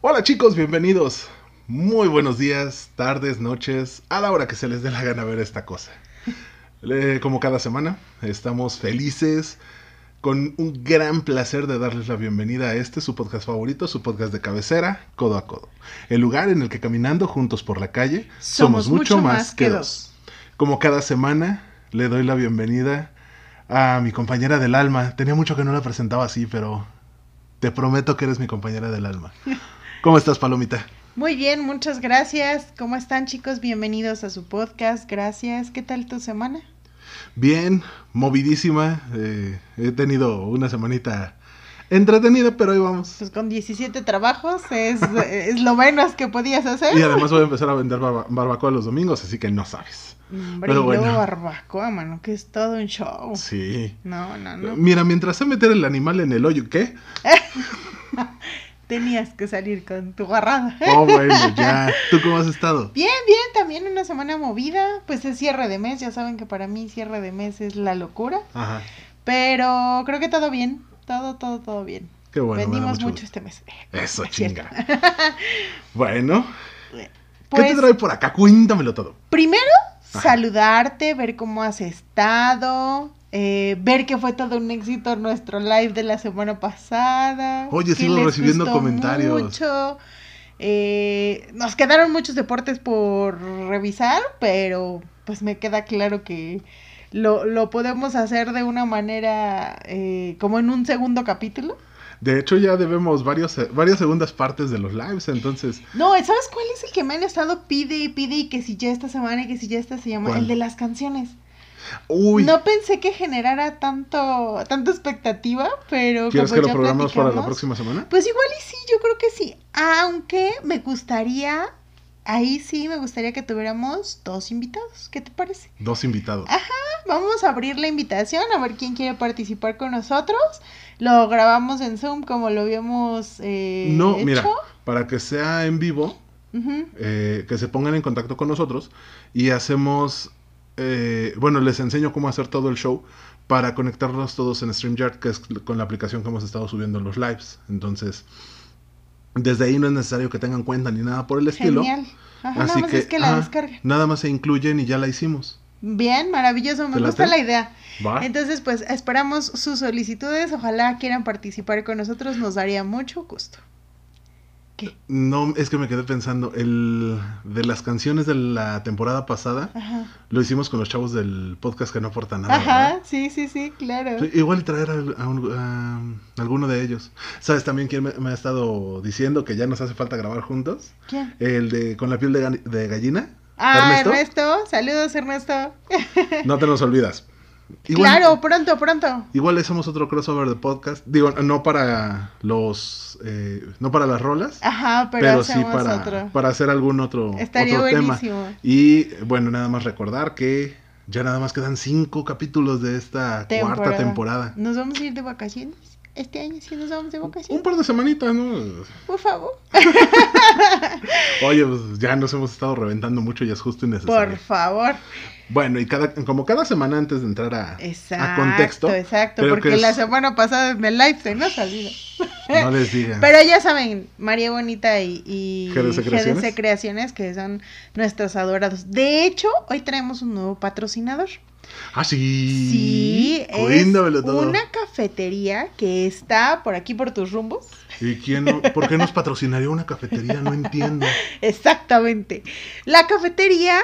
Hola chicos, bienvenidos. Muy buenos días, tardes, noches, a la hora que se les dé la gana ver esta cosa. Como cada semana, estamos felices, con un gran placer de darles la bienvenida a este, su podcast favorito, su podcast de cabecera, Codo a Codo. El lugar en el que caminando juntos por la calle somos, mucho, más, que dos. Como cada semana, le doy la bienvenida a mi compañera del alma. Tenía mucho que no la presentaba así, pero te prometo que eres mi compañera del alma. ¿Cómo estás, Palomita? Muy bien, muchas gracias. ¿Cómo están, chicos? Bienvenidos a su podcast. Gracias. ¿Qué tal tu semana? Bien, movidísima. Eh, he tenido una semanita entretenida, pero ahí vamos. Pues con 17 trabajos es, es lo menos que podías hacer. Y además voy a empezar a vender barbacoa los domingos, así que no sabes. Hombre, pero bueno. barbacoa, mano, que es todo un show. Sí. No, no, no. Mira, mientras sé meter el animal en el hoyo, ¿qué? Tenías que salir con tu guarrada. Oh, bueno, ya. ¿Tú cómo has estado? Bien, bien, también una semana movida. Pues es cierre de mes, ya saben que para mí cierre de mes es la locura. Ajá. Pero creo que todo bien, todo, todo, todo bien. Qué bueno. Vendimos mucho, este mes. Eso, chinga. bueno. ¿Qué te pues trae por acá? Cuéntamelo todo. Primero, saludarte, ver cómo has estado, eh, ver que fue todo un éxito nuestro live de la semana pasada. Oye, sigo recibiendo comentarios. Mucho. Eh, nos quedaron muchos deportes por revisar, pero pues me queda claro que lo, lo podemos hacer de una manera eh, como en un segundo capítulo. De hecho, ya debemos varios, varias segundas partes de los lives, entonces. No, ¿sabes cuál es el que me han estado pide y pide y que si ya esta semana y que si ya esta se llama? El de las canciones. Uy. No pensé que generara tanto, tanta expectativa, pero. ¿Quieres que lo programemos para la próxima semana? Pues igual y sí, yo creo que sí. Aunque me gustaría ahí sí me gustaría que tuviéramos dos invitados. ¿Qué te parece? Dos invitados. Ajá, vamos a abrir la invitación a ver quién quiere participar con nosotros. Lo grabamos en Zoom como lo habíamos eh, No, mira, para que sea en vivo, eh, que se pongan en contacto con nosotros y hacemos, eh, bueno, les enseño cómo hacer todo el show para conectarnos todos en StreamYard, que es con la aplicación que hemos estado subiendo los lives. Entonces, desde ahí no es necesario que tengan cuenta ni nada por el estilo. Genial. Ajá, Así que, es que la. Nada más se incluyen y ya la hicimos. Bien, maravilloso, me gusta la idea. Entonces, pues esperamos sus solicitudes, ojalá quieran participar con nosotros, nos daría mucho gusto. ¿Qué? No, es que me quedé pensando, el de las canciones de la temporada pasada, lo hicimos con los chavos del podcast que no aporta nada. Ajá, sí, sí, sí, claro. Igual traer a, alguno de ellos. ¿Sabes también quién me, ha estado diciendo que ya nos hace falta grabar juntos? ¿Quién? El de con la piel de, de gallina. Ah, Ernesto. Saludos, Ernesto. No te nos olvidas. Claro, pronto, pronto. Igual le hacemos otro crossover de podcast. Digo, no para los. Eh, no para las rolas. Ajá, pero, sí para, para hacer algún otro, Estaría otro tema. Y bueno, nada más recordar que ya nada más quedan cinco capítulos de esta cuarta temporada. ¿Nos vamos a ir de vacaciones? este año si nos vamos de vacaciones. Un par de semanitas, ¿no? Por favor. Oye, pues ya nos hemos estado reventando mucho y es justo y necesario. Por favor. Bueno, y cada, como cada semana antes de entrar a, exacto, a contexto. Exacto, porque la semana pasada en el live se nos salido. No les digan. Pero ya saben, María Bonita y, y GDC Creaciones? Creaciones, que son nuestros adorados. De hecho, hoy traemos un nuevo patrocinador. Ah, sí. Sí, es una cafetería que está por aquí por tus rumbos. ¿Y quién por qué nos patrocinaría una cafetería? No entiendo. Exactamente. La cafetería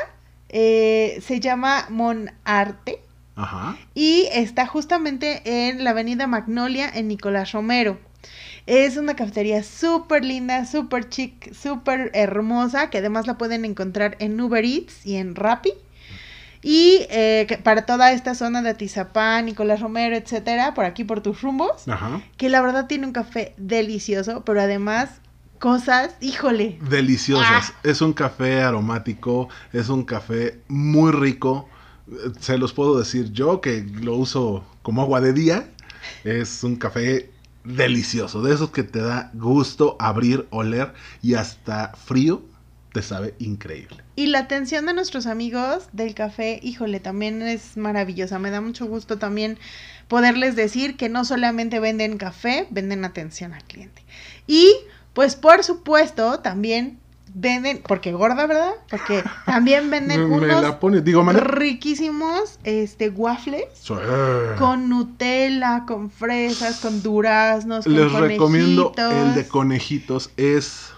eh, se llama Monarte. Ajá. Y está justamente en la avenida Magnolia en Nicolás Romero. Es una cafetería súper linda, súper chic, súper hermosa, que además la pueden encontrar en Uber Eats y en Rappi. Y eh, para toda esta zona de Atizapán, Nicolás Romero, etcétera, por aquí por tus rumbos, que la verdad tiene un café delicioso, pero además cosas, híjole. Deliciosas. Ah. Es un café aromático, es un café muy rico. Se los puedo decir yo que lo uso como agua de día. Es un café delicioso, de esos que te da gusto abrir, oler y hasta frío te sabe increíble. Y la atención de nuestros amigos del café, híjole, también es maravillosa. Me da mucho gusto también poderles decir que no solamente venden café, venden atención al cliente. Y Pues por supuesto, también venden, porque gorda, ¿verdad? Porque también venden Me unos la pones, digo, man. riquísimos este waffles con Nutella, con fresas, con duraznos, con Les recomiendo el de conejitos, es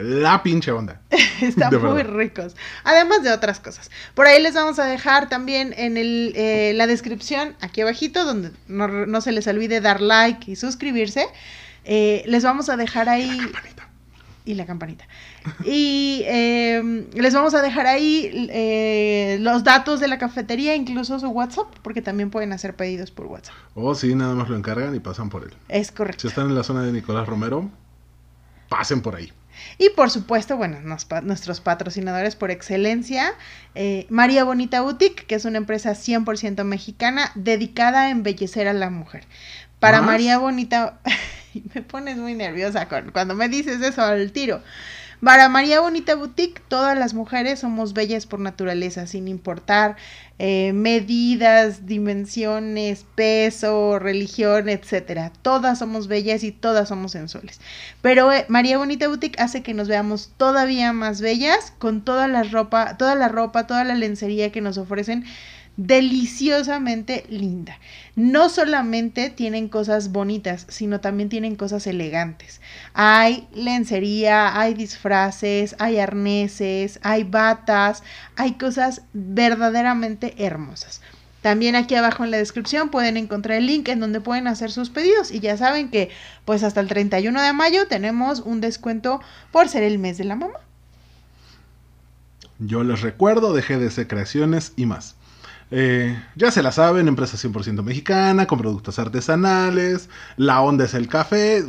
la pinche onda. Están muy ricos. Además de otras cosas. Por ahí les vamos a dejar también en el, eh, la descripción, aquí abajito, donde no, no se les olvide dar like y suscribirse. eh, les vamos a dejar ahí... Y la campanita. Y eh, les vamos a dejar ahí los datos de la cafetería, incluso su WhatsApp, porque también pueden hacer pedidos por WhatsApp. O si nada más lo encargan y pasan por él. Es Si correcto. están en la zona de Nicolás Romero, pasen por ahí. Y por supuesto, bueno, nos nuestros patrocinadores por excelencia, eh, María Bonita Boutique, que es una empresa 100% mexicana dedicada a embellecer a la mujer. Para ¿Más? María Bonita, me pones muy nerviosa con, cuando me dices eso al tiro. Para María Bonita Boutique, todas las mujeres somos bellas por naturaleza, sin importar eh, medidas, dimensiones, peso, religión, etcétera. Todas somos bellas y todas somos sensuales. Pero eh, María Bonita Boutique hace que nos veamos todavía más bellas con toda la ropa, toda la ropa, toda la lencería que nos ofrecen deliciosamente linda. No solamente tienen cosas bonitas, sino también tienen cosas elegantes. Hay lencería, hay disfraces, hay arneses, hay batas, hay cosas verdaderamente hermosas. También aquí abajo en la descripción pueden encontrar el link en donde pueden hacer sus pedidos y ya saben que pues hasta el 31 de mayo tenemos un descuento por ser el mes de la mamá. Yo les recuerdo de GDC Creaciones y más. Eh, ya se la saben, empresa 100% mexicana, con productos artesanales, la onda es el café.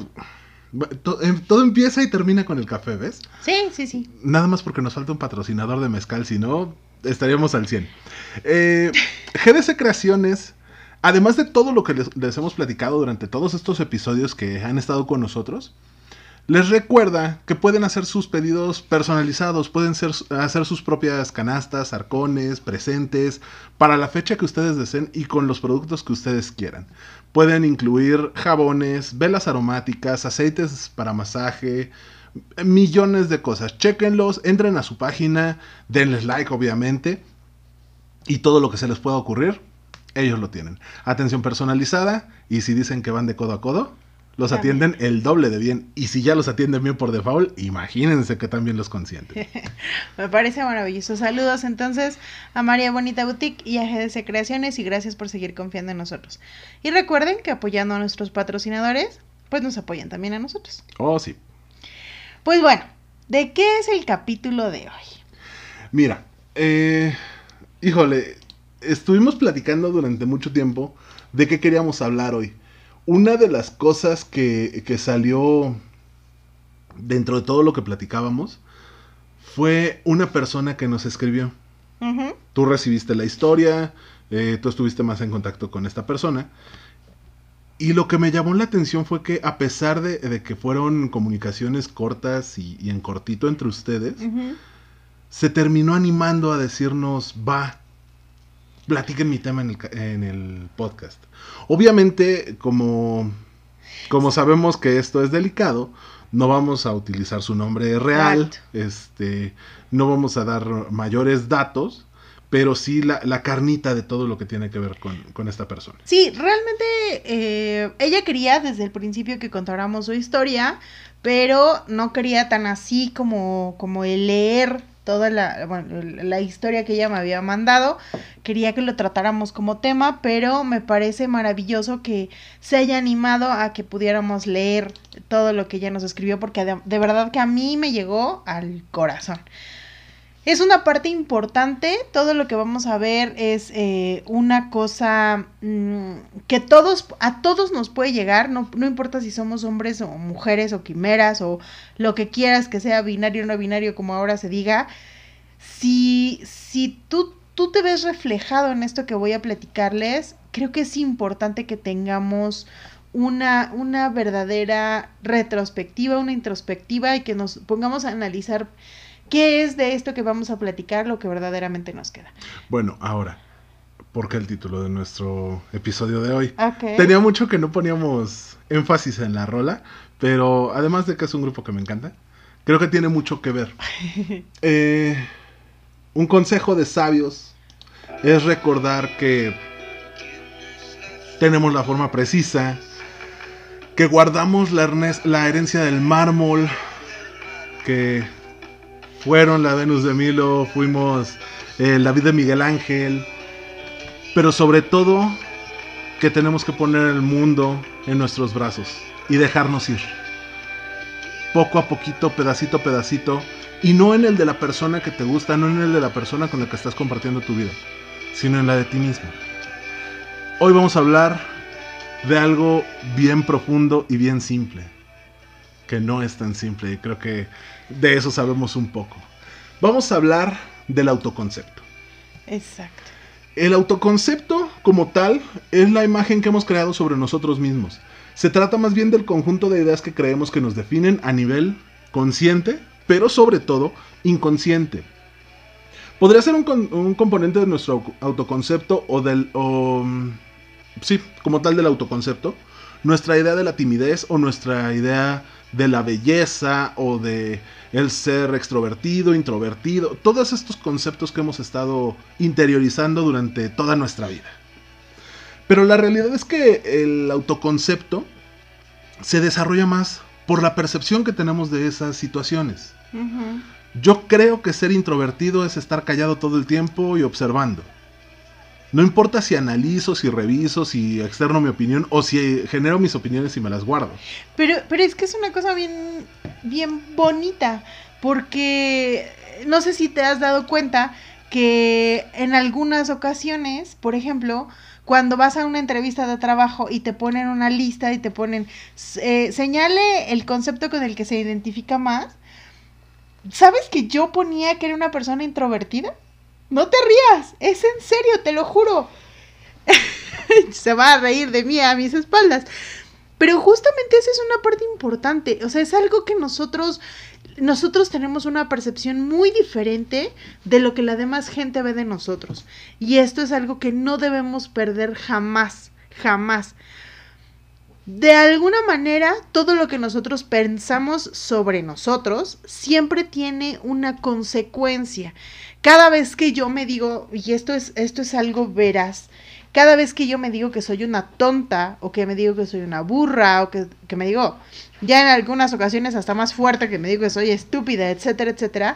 Em- Todo empieza y termina con el café, ¿ves? Sí, sí, sí. Nada más porque nos falta un patrocinador de mezcal, si no, estaríamos al 100. Eh, GDC Creaciones, además de todo lo que les, les hemos platicado durante todos estos episodios que han estado con nosotros, les recuerda que pueden hacer sus pedidos personalizados, pueden hacer sus propias canastas, arcones, presentes, para la fecha que ustedes deseen y con los productos que ustedes quieran. Pueden incluir jabones, velas aromáticas, aceites para masaje, millones de cosas. Chequenlos, entren a su página, denles like obviamente y todo lo que se les pueda ocurrir, ellos lo tienen. Atención personalizada y si dicen que van de codo a codo, los También. atienden el doble de bien. Y si ya los atienden bien por default, imagínense que también los consienten. Me parece maravilloso. Saludos entonces a María Bonita Boutique y a GDC Creaciones y gracias por seguir confiando en nosotros. Y recuerden que apoyando a nuestros patrocinadores, pues nos apoyan también a nosotros. Oh, sí. Pues bueno, ¿de qué es el capítulo de hoy? Mira, eh, híjole, estuvimos platicando durante mucho tiempo de qué queríamos hablar hoy. Una de las cosas que, que salió dentro de todo lo que platicábamos fue una persona que nos escribió. Tú recibiste la historia, eh, tú estuviste más en contacto con esta persona. Y lo que me llamó la atención fue que a pesar de, de que fueron comunicaciones cortas y, y en cortito entre ustedes, se terminó animando a decirnos, va, platiquen mi tema en el, en el podcast. Obviamente, como, como sabemos que esto es delicado, no vamos a utilizar su nombre real, Exacto. este, no vamos a dar mayores datos, pero sí la, la carnita de todo lo que tiene que ver con, con esta persona. Sí, realmente eh, ella quería desde el principio que contáramos su historia, pero no quería tan así como, como el leer toda la, bueno, la historia que ella me había mandado. Quería que lo tratáramos como tema, pero me parece maravilloso que se haya animado a que pudiéramos leer todo lo que ella nos escribió, porque de, de verdad que a mí me llegó al corazón. Es una parte importante, todo lo que vamos a ver es eh, una cosa mm, que todos, a todos nos puede llegar, no, no importa si somos hombres o mujeres o quimeras o lo que quieras que sea binario o no binario como ahora se diga, si, si tú, tú te ves reflejado en esto que voy a platicarles, creo que es importante que tengamos una, una verdadera retrospectiva, una introspectiva y que nos pongamos a analizar qué es de esto que vamos a platicar lo que verdaderamente nos queda. Bueno, ahora, ¿por qué el título de nuestro episodio de hoy? Ok. Tenía mucho que no poníamos énfasis en la rola, pero además de que es un grupo que me encanta, creo que tiene mucho que ver. Eh, un consejo de sabios es recordar que tenemos la forma precisa, que guardamos la herencia del mármol, que fueron la Venus de Milo, fuimos eh, la vida de Miguel Ángel, pero sobre todo que tenemos que poner el mundo en nuestros brazos y dejarnos ir. Poco a poquito, pedacito a pedacito, y no en el de la persona que te gusta, no en el de la persona con la que estás compartiendo tu vida, sino en la de ti mismo. Hoy vamos a hablar de algo bien profundo y bien simple, que no es tan simple y creo que de eso sabemos un poco. Vamos a hablar del autoconcepto. Exacto. El autoconcepto como tal es la imagen que hemos creado sobre nosotros mismos. Se trata más bien del conjunto de ideas que creemos que nos definen a nivel consciente, pero sobre todo inconsciente. Podría ser un, con- un componente de nuestro au- autoconcepto o del... o, mm, sí, como tal del autoconcepto. Nuestra idea de la timidez o nuestra idea de la belleza o de el ser extrovertido, introvertido, todos estos conceptos que hemos estado interiorizando durante toda nuestra vida. Pero la realidad es que el autoconcepto se desarrolla más por la percepción que tenemos de esas situaciones. Yo creo que ser introvertido es estar callado todo el tiempo y observando. No importa si analizo, si reviso, si externo mi opinión o si genero mis opiniones y me las guardo. Pero, pero es que es una cosa bien, bien bonita, porque no sé si te has dado cuenta que en algunas ocasiones, por ejemplo, cuando vas a una entrevista de trabajo y te ponen una lista y te ponen, eh, señale el concepto con el que se identifica más, ¿sabes que yo ponía que era una persona introvertida? No te rías, es en serio, te lo juro. se va a reír de mí a mis espaldas. Pero justamente esa es una parte importante, o sea, es algo que nosotros nosotros tenemos una percepción muy diferente de lo que la demás gente ve de nosotros. Y esto es algo que no debemos perder jamás, jamás. De alguna manera, todo lo que nosotros pensamos sobre nosotros siempre tiene una consecuencia. Cada vez que yo me digo, y esto es, esto es algo veraz, cada vez que yo me digo que soy una tonta, o que me digo que soy una burra, o que, que me digo, ya en algunas ocasiones hasta más fuerte, que me digo que soy estúpida, etcétera, etcétera,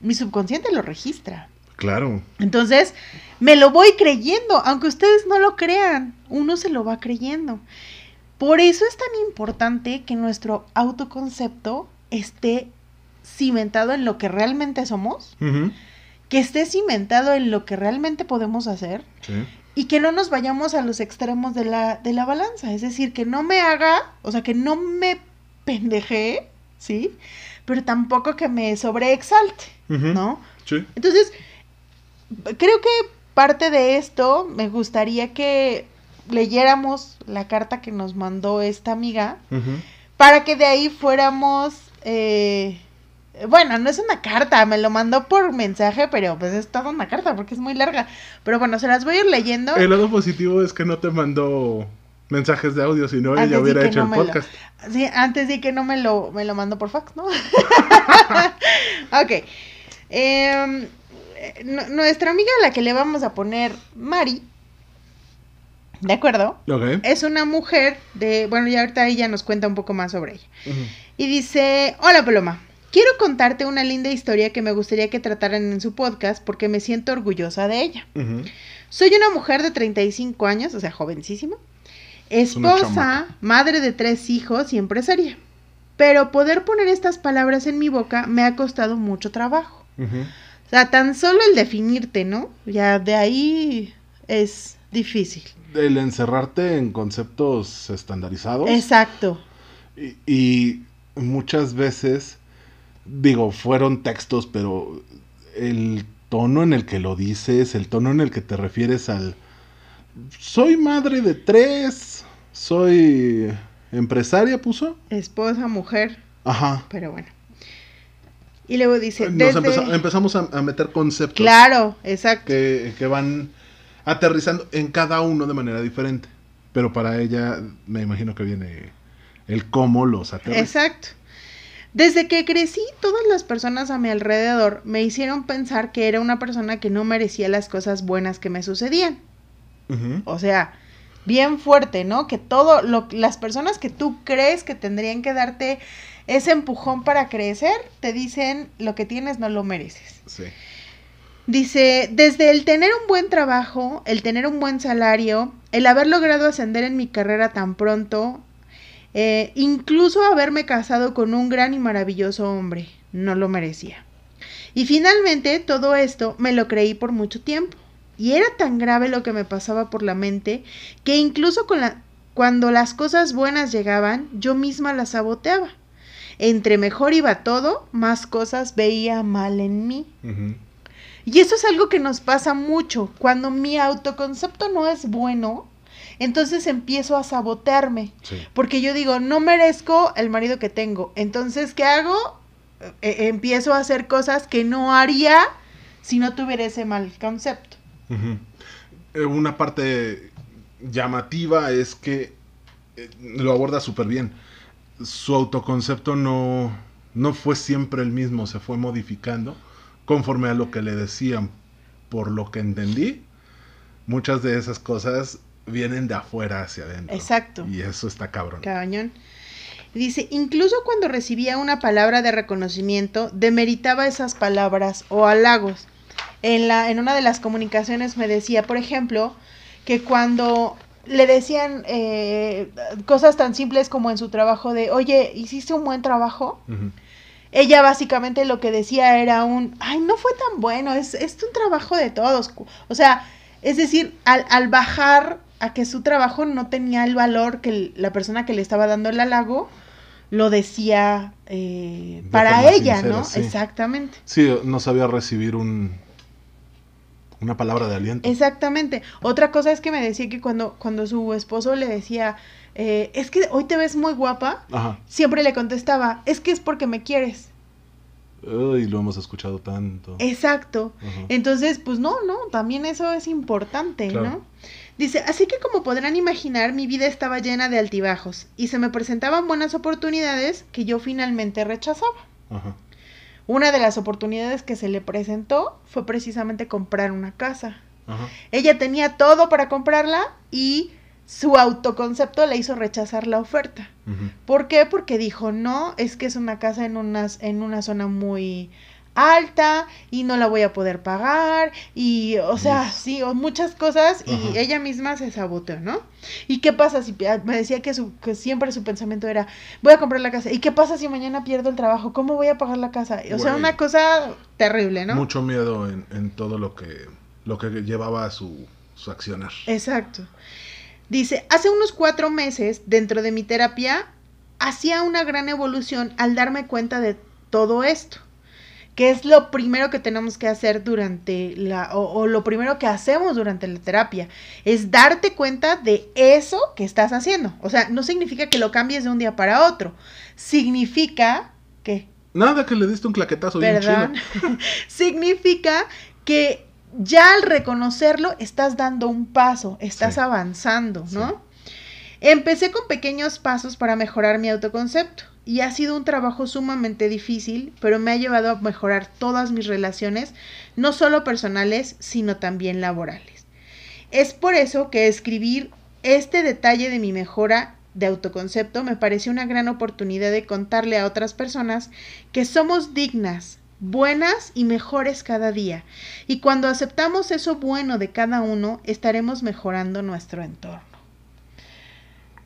mi subconsciente lo registra. Claro. Entonces, me lo voy creyendo, aunque ustedes no lo crean, uno se lo va creyendo. Por eso es tan importante que nuestro autoconcepto esté cimentado en lo que realmente somos. Que esté cimentado en lo que realmente podemos hacer Sí. y que no nos vayamos a los extremos de la, de la balanza. Es decir, que no me haga, o sea, que no me pendeje, ¿sí? Pero tampoco que me sobreexalte. ¿no? Sí. Entonces, creo que parte de esto me gustaría que leyéramos la carta que nos mandó esta amiga para que de ahí fuéramos... eh, bueno, no es una carta, me lo mandó por mensaje, pero pues es toda una carta porque es muy larga. Pero bueno, se las voy a ir leyendo. El lado positivo es que no te mandó mensajes de audio, si no ella hubiera hecho no el lo- podcast. Sí, antes de que no me lo, me lo mandó por fax, ¿no? ok. Em, nu- nuestra amiga a la que le vamos a poner Mari, ¿de acuerdo? Es una mujer de, bueno, ya ahorita ella nos cuenta un poco más sobre ella. Y dice, hola Paloma, quiero contarte una linda historia que me gustaría que trataran en su podcast porque me siento orgullosa de ella. Soy una mujer de 35 años, o sea, jovencísima, esposa, madre de tres hijos y empresaria. Pero poder poner estas palabras en mi boca me ha costado mucho trabajo. O sea, tan solo el definirte, ¿no? Ya de ahí es difícil. El encerrarte en conceptos estandarizados. Exacto. Y, y muchas veces, digo, fueron textos, pero el tono en el que lo dices, el tono en el que te refieres al... Soy madre de tres, soy empresaria, puso. Esposa, mujer, Ajá. pero bueno. Y luego dice, Nos desde... empeza- empezamos a, a meter conceptos Claro, exacto. que, que van aterrizando en cada uno de manera diferente. Pero para ella, me imagino que viene el cómo los aterriza. Exacto. Desde que crecí, todas las personas a mi alrededor me hicieron pensar que era una persona que no merecía las cosas buenas que me sucedían. O sea, bien fuerte, ¿no? Que todo lo las personas que tú crees que tendrían que darte ese empujón para crecer, te dicen lo que tienes no lo mereces. Sí. Dice, desde el tener un buen trabajo, el tener un buen salario, el haber logrado ascender en mi carrera tan pronto, eh, incluso haberme casado con un gran y maravilloso hombre, no lo merecía. Y finalmente todo esto me lo creí por mucho tiempo. Y era tan grave lo que me pasaba por la mente que incluso con la, cuando las cosas buenas llegaban, yo misma las saboteaba. Entre mejor iba todo, más cosas veía mal en mí. Y eso es algo que nos pasa mucho. Cuando mi autoconcepto no es bueno, entonces empiezo a sabotearme. Sí. Porque yo digo, no merezco el marido que tengo. Entonces, ¿qué hago? Eh, eh, empiezo a hacer cosas que no haría si no tuviera ese mal concepto. Eh, Una parte llamativa es que eh, lo aborda súper bien. Su autoconcepto no, no fue siempre el mismo, se fue modificando conforme a lo que le decían. Por lo que entendí, muchas de esas cosas vienen de afuera hacia adentro. Exacto. Y eso está cabrón. Cabañón. Dice, incluso cuando recibía una palabra de reconocimiento, demeritaba esas palabras o halagos. En, la, en una de las comunicaciones me decía, por ejemplo, que cuando le decían eh, cosas tan simples como en su trabajo de, oye, ¿hiciste un buen trabajo? Ella básicamente lo que decía era un, ay, no fue tan bueno, es, es un trabajo de todos. O sea, es decir, al, al bajar a que su trabajo no tenía el valor que la persona que le estaba dando el halago lo decía eh, De para ella, sincera, ¿no? sí. Exactamente. Sí, no sabía recibir un una palabra de aliento. Exactamente. Otra cosa es que me decía que cuando, cuando su esposo le decía, eh, es que hoy te ves muy guapa, Ajá. siempre le contestaba, es que es porque me quieres. Uy, lo hemos escuchado tanto. Exacto. Ajá. Entonces, pues no, no, también eso es importante, Claro. ¿no? Dice, así que como podrán imaginar, mi vida estaba llena de altibajos y se me presentaban buenas oportunidades que yo finalmente rechazaba. Ajá. Una de las oportunidades que se le presentó fue precisamente comprar una casa. Ajá. Ella tenía todo para comprarla y su autoconcepto le hizo rechazar la oferta. Ujú. ¿Por qué? Porque dijo, no, es que es una casa en, unas, en una zona muy alta y no la voy a poder pagar y, o sea, sí, o muchas cosas y Ajá. ella misma se saboteó, ¿no? ¿Y qué pasa si pi- me decía que, su, que siempre su pensamiento era, voy a comprar la casa? ¿Y qué pasa si mañana pierdo el trabajo? ¿Cómo voy a pagar la casa? O sea, una cosa terrible, ¿no? Mucho miedo en, en todo lo que lo que llevaba a su, su accionar. Exacto. Dice, hace unos cuatro meses, dentro de mi terapia, hacía una gran evolución al darme cuenta de todo esto. Que es lo primero que tenemos que hacer durante la, o, o lo primero que hacemos durante la terapia, es darte cuenta de eso que estás haciendo. O sea, no significa que lo cambies de un día para otro. Significa que Nada que le diste un claquetazo Perdón. chido. Significa que ya al reconocerlo estás dando un paso, estás Sí. avanzando, ¿no? Sí. Empecé con pequeños pasos para mejorar mi autoconcepto y ha sido un trabajo sumamente difícil, pero me ha llevado a mejorar todas mis relaciones, no solo personales, sino también laborales. Es por eso que escribir este detalle de mi mejora de autoconcepto me pareció una gran oportunidad de contarle a otras personas que somos dignas, buenas y mejores cada día. Y cuando aceptamos eso bueno de cada uno, estaremos mejorando nuestro entorno.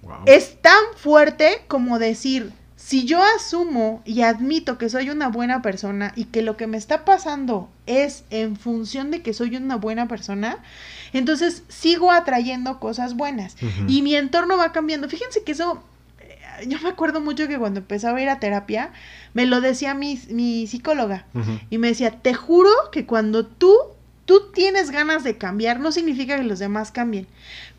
Wow. Es tan fuerte como decir, si yo asumo y admito que soy una buena persona y que lo que me está pasando es en función de que soy una buena persona, entonces sigo atrayendo cosas buenas. Y mi entorno va cambiando. Fíjense que eso, eh, yo me acuerdo mucho que cuando empezaba a ir a terapia, me lo decía mi, mi psicóloga y me decía, te juro que cuando tú, tú tienes ganas de cambiar, no significa que los demás cambien,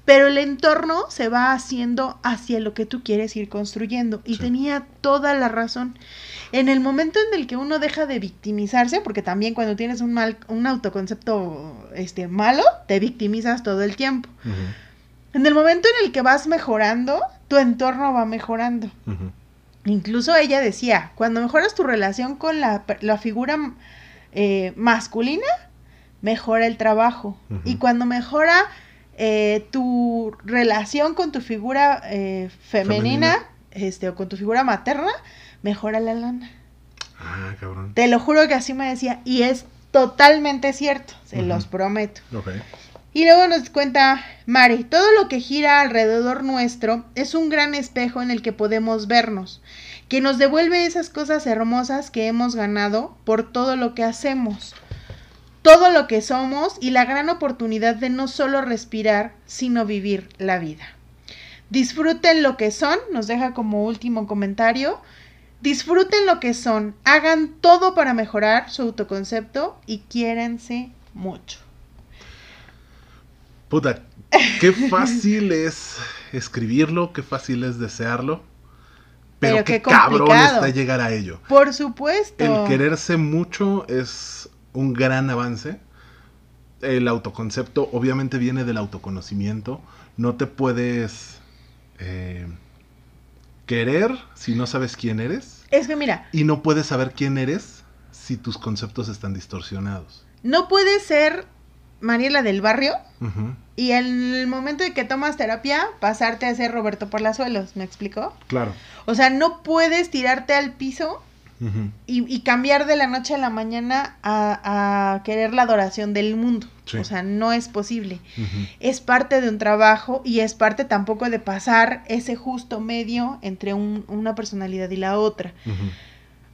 pero el entorno se va haciendo hacia lo que tú quieres ir construyendo. Y Sí. tenía toda la razón. En el momento en el que uno deja de victimizarse, porque también cuando tienes un mal, un autoconcepto este malo, te victimizas todo el tiempo. En el momento en el que vas mejorando, tu entorno va mejorando. Incluso ella decía, cuando mejoras tu relación con la, la figura eh, masculina, mejora el trabajo. Y cuando mejora eh, tu relación con tu figura eh, femenina, Femenina. este, o con tu figura materna, mejora la lana. Ah, cabrón. Te lo juro que así me decía. Y es totalmente cierto, se los prometo. Y luego nos cuenta Mari, todo lo que gira alrededor nuestro es un gran espejo en el que podemos vernos, que nos devuelve esas cosas hermosas que hemos ganado por todo lo que hacemos, todo lo que somos y la gran oportunidad de no solo respirar, sino vivir la vida. Disfruten lo que son, nos deja como último comentario. Disfruten lo que son, hagan todo para mejorar su autoconcepto y quiérense mucho. Puta, qué fácil es escribirlo, qué fácil es desearlo. Pero, Pero qué, qué cabrón está llegar a ello. Por supuesto. El quererse mucho es un gran avance. El autoconcepto obviamente viene del autoconocimiento. No te puedes eh, querer si no sabes quién eres. Es que mira, Y no puedes saber quién eres si tus conceptos están distorsionados. no puede ser Mariela del barrio y en el momento de que tomas terapia pasarte a ser Roberto Palazuelos, ¿me explicó? Claro. O sea, no puedes tirarte al piso Y, y cambiar de la noche a la mañana a, a querer la adoración del mundo. Sí. O sea, no es posible. Es parte de un trabajo y es parte tampoco de pasar ese justo medio entre un- una personalidad y la otra.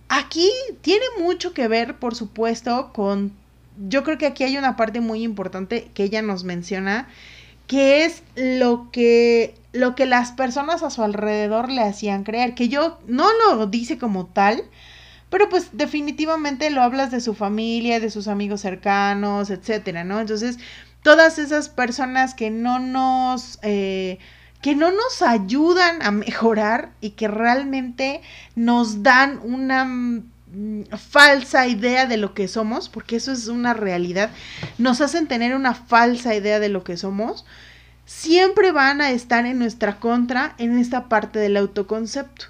Aquí tiene mucho que ver, por supuesto, con... Yo creo que aquí hay una parte muy importante que ella nos menciona, que es lo que, lo que las personas a su alrededor le hacían creer, que yo no lo dice como tal, pero pues definitivamente lo hablas de su familia, de sus amigos cercanos, etcétera, ¿no? Entonces, todas esas personas que no nos... eh, que no nos ayudan a mejorar y que realmente nos dan una mm, falsa idea de lo que somos, porque eso es una realidad, nos hacen tener una falsa idea de lo que somos, siempre van a estar en nuestra contra en esta parte del autoconcepto.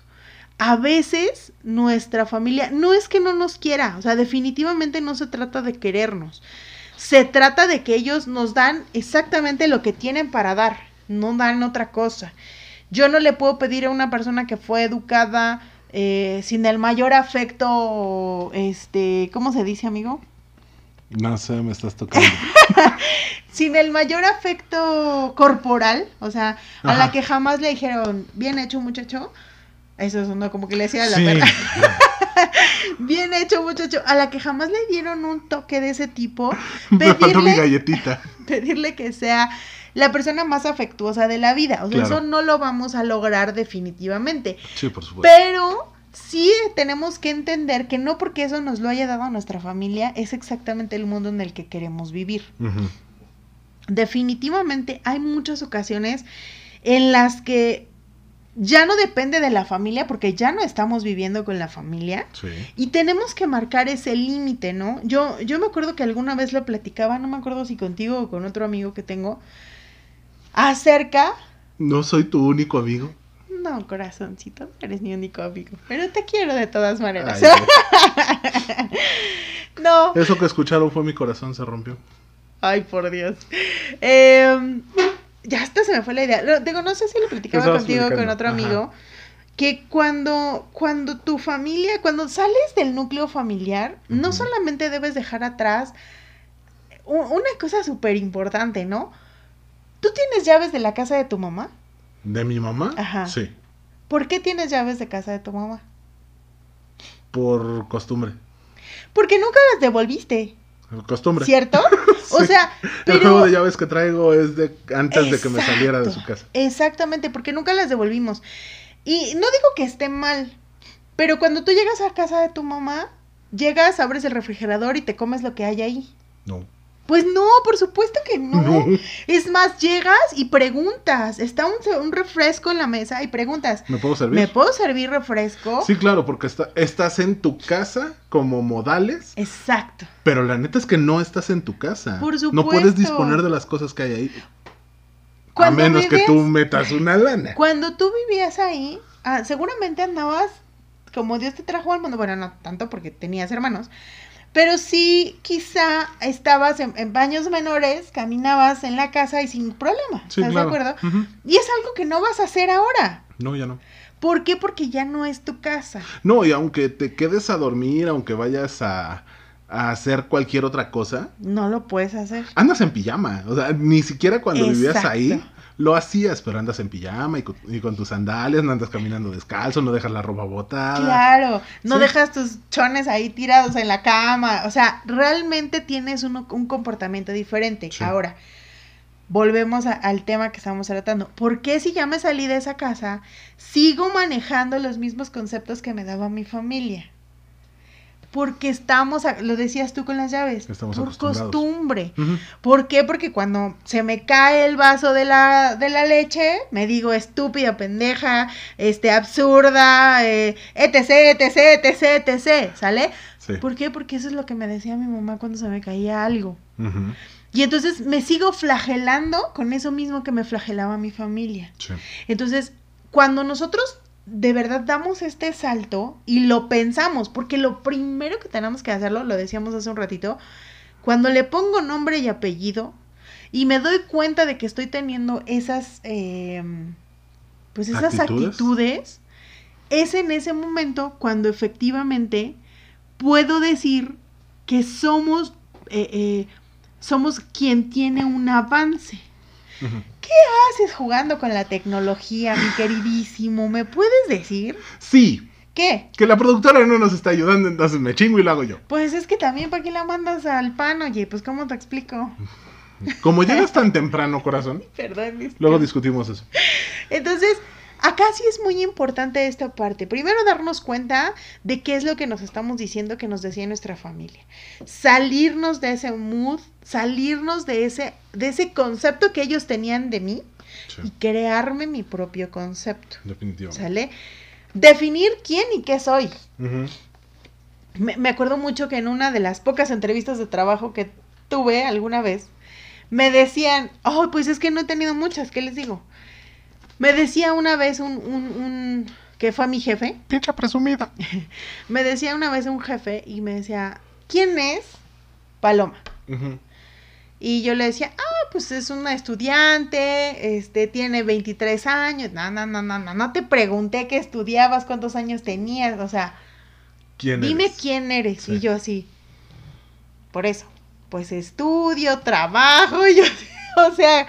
A veces nuestra familia no es que no nos quiera, o sea, definitivamente no se trata de querernos. Se trata de que ellos nos dan exactamente lo que tienen para dar, no dan otra cosa. Yo no le puedo pedir a una persona que fue educada eh, sin el mayor afecto, este, ¿cómo se dice, amigo? No sé, me estás tocando. Sin el mayor afecto corporal, o sea, a la que jamás le dijeron, bien hecho muchacho, eso sonó como que le decía a la Sí. perra, bien hecho muchacho, a la que jamás le dieron un toque de ese tipo, Me faltó mi pedirle, galletita. pedirle que sea la persona más afectuosa de la vida, o sea, Claro. eso no lo vamos a lograr definitivamente, Sí, por supuesto. pero sí tenemos que entender que no porque eso nos lo haya dado nuestra familia es exactamente el mundo en el que queremos vivir. Definitivamente hay muchas ocasiones en las que ya no depende de la familia porque ya no estamos viviendo con la familia Sí. y tenemos que marcar ese límite, ¿no? Yo, yo me acuerdo que alguna vez lo platicaba, no me acuerdo si contigo o con otro amigo que tengo, acerca No soy tu único amigo. No, corazoncito, no eres mi único amigo. Pero te quiero de todas maneras. Ay, no. Eso que escucharon fue mi corazón, se rompió. Ay, por Dios. Em, ya hasta se me fue la idea. Lo- digo, no sé si lo platicaba contigo o con otro ajá. amigo. Que cuando, cuando tu familia, cuando sales del núcleo familiar, no solamente debes dejar atrás una cosa súper importante, ¿no? ¿Tú tienes llaves de la casa de tu mamá? ¿De mi mamá? Ajá. Sí. ¿Por qué tienes llaves de casa de tu mamá? Por costumbre. Porque nunca las devolviste, Costumbre. ¿cierto? O sea, El juego de llaves que traigo es de antes de que me saliera de su casa. Exactamente, porque nunca las devolvimos. Y no digo que esté mal, pero cuando tú llegas a casa de tu mamá, llegas, abres el refrigerador y te comes lo que hay ahí. No. Pues no, por supuesto que no. No. Es más, llegas y preguntas. Está un, un refresco en la mesa y preguntas, ¿Me puedo servir? ¿me puedo servir refresco? Sí, claro, porque está, estás en tu casa como modales, Exacto. pero la neta es que no estás en tu casa. Por No puedes supuesto. disponer de las cosas que hay ahí. A menos que tú metas una lana. Cuando tú vivías ahí, ah, seguramente andabas como Dios te trajo al mundo. Bueno, no tanto porque tenías hermanos. Pero sí, quizá estabas en, baños menores, caminabas en la casa y sin problema. ¿Estás de acuerdo? Y es algo que no vas a hacer ahora. No, ya no. ¿Por qué? Porque ya no es tu casa. No, y aunque te quedes a dormir, aunque vayas a, hacer cualquier otra cosa. No lo puedes hacer. Andas en pijama. O sea, ni siquiera cuando vivías ahí lo hacías, pero andas en pijama y con, tus sandalias, no andas caminando descalzo, no dejas la ropa botada. Claro, no dejas tus chones ahí tirados en la cama. O sea, realmente tienes un comportamiento diferente. Ahora, volvemos al tema que estamos tratando. ¿Por qué si ya me salí de esa casa, sigo manejando los mismos conceptos que me daba mi familia? Porque estamos, lo decías tú con las llaves, estamos por costumbre. ¿Por qué? Porque cuando se me cae el vaso de la, de la leche, me digo estúpida, pendeja, este, absurda, eh, etc, etc, etc, etc, ¿sale? ¿Por qué? Porque eso es lo que me decía mi mamá cuando se me caía algo. Y entonces me sigo flagelando con eso mismo que me flagelaba mi familia. Entonces, cuando nosotros de verdad damos este salto y lo pensamos, porque lo primero que tenemos que hacerlo, lo decíamos hace un ratito, cuando le pongo nombre y apellido y me doy cuenta de que estoy teniendo esas, em, pues esas actitudes. es en ese momento cuando efectivamente puedo decir que somos, eh, eh, somos quien tiene un avance. ¿Qué haces jugando con la tecnología, mi queridísimo? ¿Me puedes decir? Sí. ¿Qué? Que la productora no nos está ayudando, entonces me chingo y lo hago yo. Pues es que también, ¿para qué la mandas al pan? Oye, pues ¿cómo te explico? Como llegas tan temprano, corazón. Perdón. Luego discutimos eso. Entonces, Acá sí es muy importante esta parte. Primero darnos cuenta de qué es lo que nos estamos diciendo que nos decía nuestra familia. Salirnos de ese mood, salirnos de ese, de ese concepto que ellos tenían de mí y crearme mi propio concepto. Definitivamente. ¿Sale? Definir quién y qué soy. me, acuerdo mucho que en una de las pocas entrevistas de trabajo que tuve alguna vez, me decían, oh, pues es que no he tenido muchas, ¿qué les digo? Me decía una vez un, un, un que fue mi jefe. Pincha presumida. me decía una vez un jefe y me decía, ¿quién es Paloma? Y yo le decía, ah, pues es una estudiante, este, tiene 23 años. No, no, no, no, no, no te pregunté qué estudiabas, cuántos años tenías, o sea, ¿Quién dime quién eres. Y yo así, por eso, pues estudio, trabajo, y yo, o sea,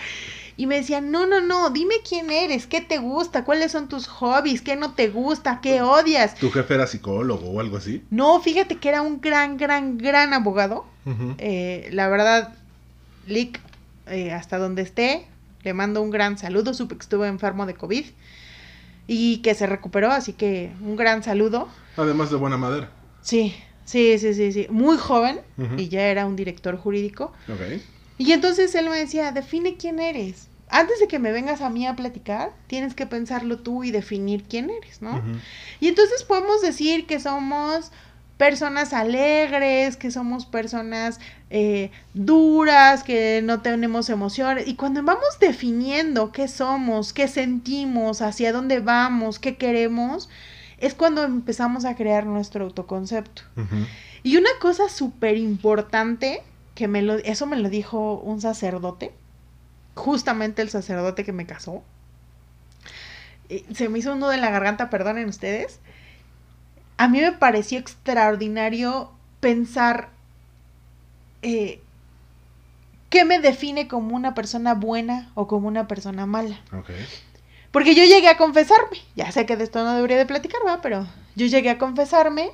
y me decían, no, no, no, dime quién eres, qué te gusta, cuáles son tus hobbies, qué no te gusta, qué odias. ¿Tu jefe era psicólogo o algo así? No, fíjate que era un gran, gran, gran abogado. Eh, la verdad, Lick, eh, hasta donde esté, le mando un gran saludo. Supe que estuvo enfermo de COVID y que se recuperó, así que un gran saludo. Además de buena madera. Sí, sí, sí, sí, sí. Muy joven y ya era un director jurídico. Ok. Y entonces él me decía, define quién eres antes de que me vengas a mí a platicar, tienes que pensarlo tú y definir quién eres, ¿no? Y entonces podemos decir que somos personas alegres, que somos personas eh, duras, que no tenemos emociones. Y cuando vamos definiendo qué somos, qué sentimos, hacia dónde vamos, qué queremos, es cuando empezamos a crear nuestro autoconcepto. Y una cosa súper importante, que me lo, eso me lo dijo un sacerdote, justamente el sacerdote que me casó. Se me hizo un nudo en la garganta, perdonen ustedes. A mí me pareció extraordinario pensar eh, qué me define como una persona buena o como una persona mala. Porque yo llegué a confesarme, ya sé que de esto no debería de platicar, ¿va? pero yo llegué a confesarme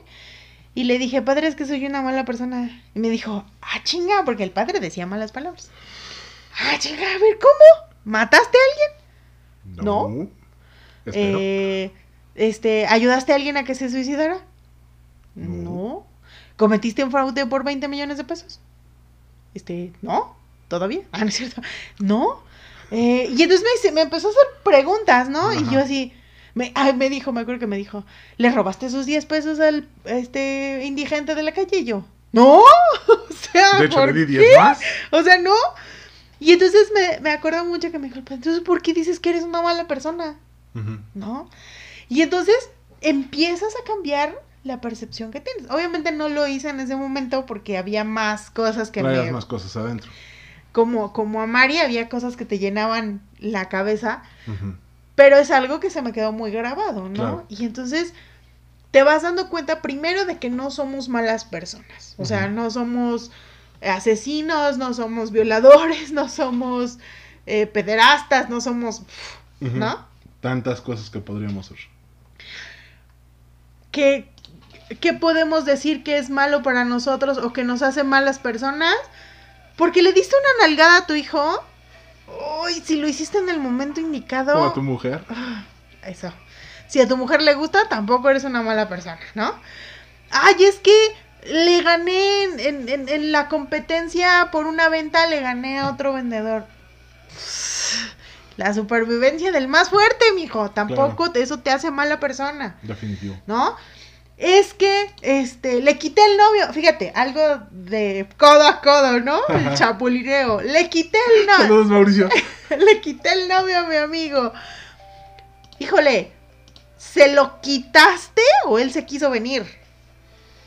y le dije, padre, es que soy una mala persona. Y me dijo, ah, chinga, porque el padre decía malas palabras. Ah, chica, a ver, ¿cómo? ¿Mataste a alguien? No. Eh, este, ¿Ayudaste a alguien a que se suicidara? No. ¿Cometiste un fraude por 20 millones de pesos? Este, no, todavía. Ah, no es cierto. No. Eh, y entonces me, me, empezó a hacer preguntas, ¿no? Y yo así, me, me dijo, me acuerdo que me dijo, ¿le robaste sus 10 pesos al este indigente de la calle? Y yo, no. o sea, de hecho, le di 10 más. O sea, no. Y entonces me, me acuerdo mucho que me dijo, "Pero entonces, ¿por qué dices que eres una mala persona? ¿No? Y entonces empiezas a cambiar la percepción que tienes. Obviamente no lo hice en ese momento porque había más cosas que Traías me... más cosas adentro. Como, como a Mari había cosas que te llenaban la cabeza, pero es algo que se me quedó muy grabado, ¿no? Claro. Y entonces te vas dando cuenta primero de que no somos malas personas. O sea, no somos asesinos, no somos violadores, no somos eh, pederastas, no somos... ¿No? Tantas cosas que podríamos ser. ¿Qué, ¿Qué podemos decir que es malo para nosotros o que nos hace malas personas? Porque le diste una nalgada a tu hijo. Uy, si lo hiciste en el momento indicado. O a tu mujer. Ah, Eso. Si a tu mujer le gusta, tampoco eres una mala persona, ¿no? Ay, es que le gané en, en- en- en la competencia por una venta, le gané a otro vendedor. La supervivencia del más fuerte, mijo. Tampoco eso te hace mala persona, Definitivo. ¿no? Es que, este, le quité el novio. Fíjate, algo de codo a codo, ¿no? El chapulineo. Le quité el novio. Saludos, Mauricio. Le quité el novio a mi amigo. Híjole, ¿se lo quitaste o él se quiso venir?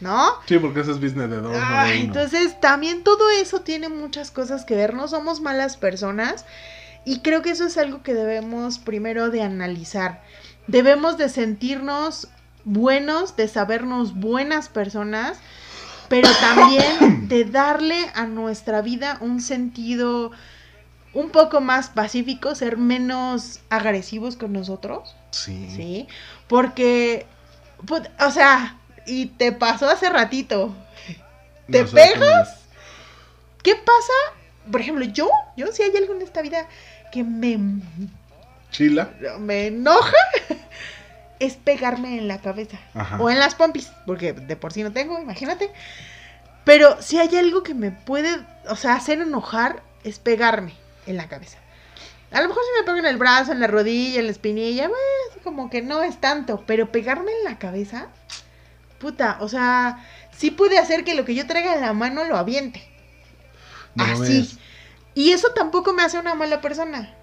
¿No? Sí, porque ese es business de dos. no de uno. entonces también todo eso tiene muchas cosas que ver. No somos malas personas y creo que eso es algo que debemos primero de analizar. Debemos de sentirnos buenos, de sabernos buenas personas, pero también de darle a nuestra vida un sentido un poco más pacífico, ser menos agresivos con nosotros. Sí. ¿sí? Porque, pues, o sea, y te pasó hace ratito. ¿Te No pegas? ¿Qué pasa? Por ejemplo, yo, yo si hay algo en esta vida que me. Chila. me enoja, es pegarme en la cabeza. Ajá. O en las pompis, porque de por sí no tengo, imagínate. Pero si hay algo que me puede, o sea, hacer enojar, es pegarme en la cabeza. A lo mejor si me pego en el brazo, en la rodilla, en la espinilla, pues, como que no es tanto. Pero pegarme en la cabeza, puta, o sea, sí puede hacer que lo que yo traiga en la mano lo aviente. No Así. Y eso tampoco me hace una mala persona.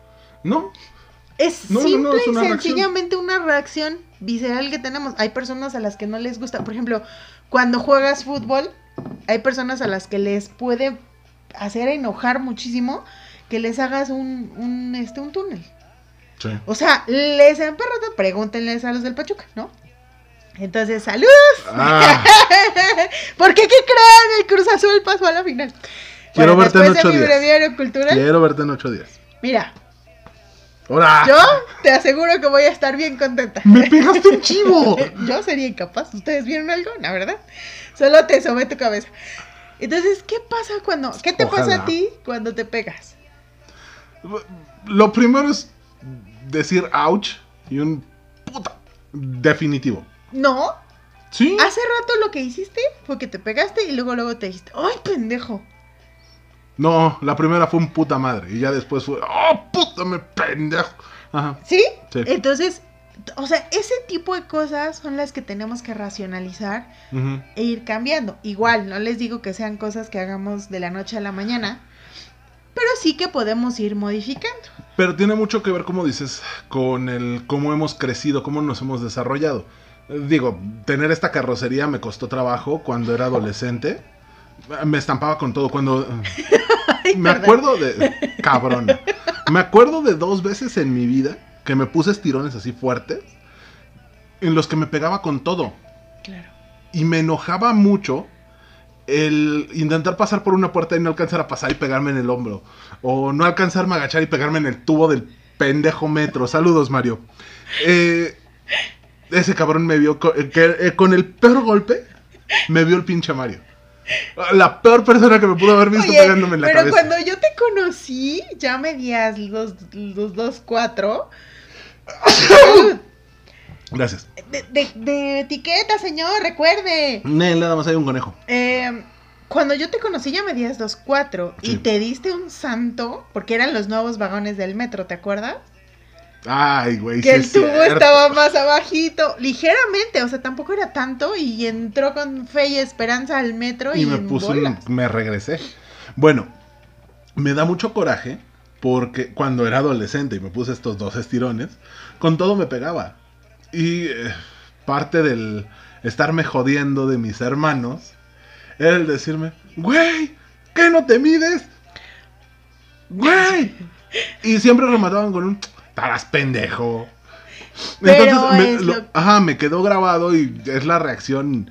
No. Es No, simple no, es una y reacción. sencillamente una reacción visceral que tenemos. Hay personas a las que no les gusta. Por ejemplo, cuando juegas fútbol, hay personas a las que les puede hacer enojar muchísimo que les hagas un, un, este, un túnel. Sí. O sea, les emperra, pregúntenles a los del Pachuca, ¿no? Entonces, ¡salud! Ah, ¿Por qué creen? El Cruz Azul pasó a la final. Quiero Bueno, verte en ocho de mi días. cultural, quiero verte en ocho días. mira, ¡Hora! yo te aseguro que voy a estar bien contenta. ¡Me pegaste un chivo! Yo sería incapaz. ¿Ustedes vieron algo? La verdad. Solo te sobe tu cabeza. Entonces, ¿qué pasa cuando... ¿Qué te pasa a ti cuando te pegas? Lo primero es decir ouch y un puta definitivo. No. ¿Sí? Hace rato lo que hiciste fue que te pegaste y luego luego te dijiste, ¡ay, pendejo! No, la primera fue un puta madre y ya después fue ¡oh, puta, me pendejo! Ajá. ¿Sí? Sí. Entonces, o sea, ese tipo de cosas son las que tenemos que racionalizar e ir cambiando. Igual, no les digo que sean cosas que hagamos de la noche a la mañana, pero sí que podemos ir modificando. Pero tiene mucho que ver, como dices, con el cómo hemos crecido, cómo nos hemos desarrollado. Digo, tener esta carrocería me costó trabajo cuando era adolescente. Me estampaba con todo. Cuando. Me acuerdo de. Cabrona. Me acuerdo de dos veces en mi vida que me puse estirones así fuertes. En los que me pegaba con todo. Claro. Y me enojaba mucho el intentar pasar por una puerta y no alcanzar a pasar y pegarme en el hombro. O no alcanzarme a agachar y pegarme en el tubo del pendejo metro. Saludos, Mario. Eh, ese cabrón me vio eh, que, eh, con el peor golpe. Me vio el pinche Mario. La peor persona que me pudo haber visto Oye, pegándome en la pero cabeza. cuando yo te conocí, ya medías los, los dos, cuatro. Gracias. de, de- de etiqueta, señor, recuerde. Nel, nada más hay un conejo. Eh, cuando yo te conocí ya medías dos, cuatro. Sí. Y te diste un santo, porque eran los nuevos vagones del metro, ¿te acuerdas? Ay, güey. que sí el tubo cierto. estaba más abajito, ligeramente, o sea, tampoco era tanto. Y entró con fe y esperanza al metro y, Y me puse un- me regresé. Bueno, me da mucho coraje porque cuando era adolescente y me puse estos dos estirones, con todo me pegaba. Y eh, parte del estarme jodiendo de mis hermanos era el decirme, güey, ¿qué no te mides? Güey. Y siempre remataban con un, estarás pendejo. Pero Entonces, me, es lo- lo- ajá, me quedó grabado y es la reacción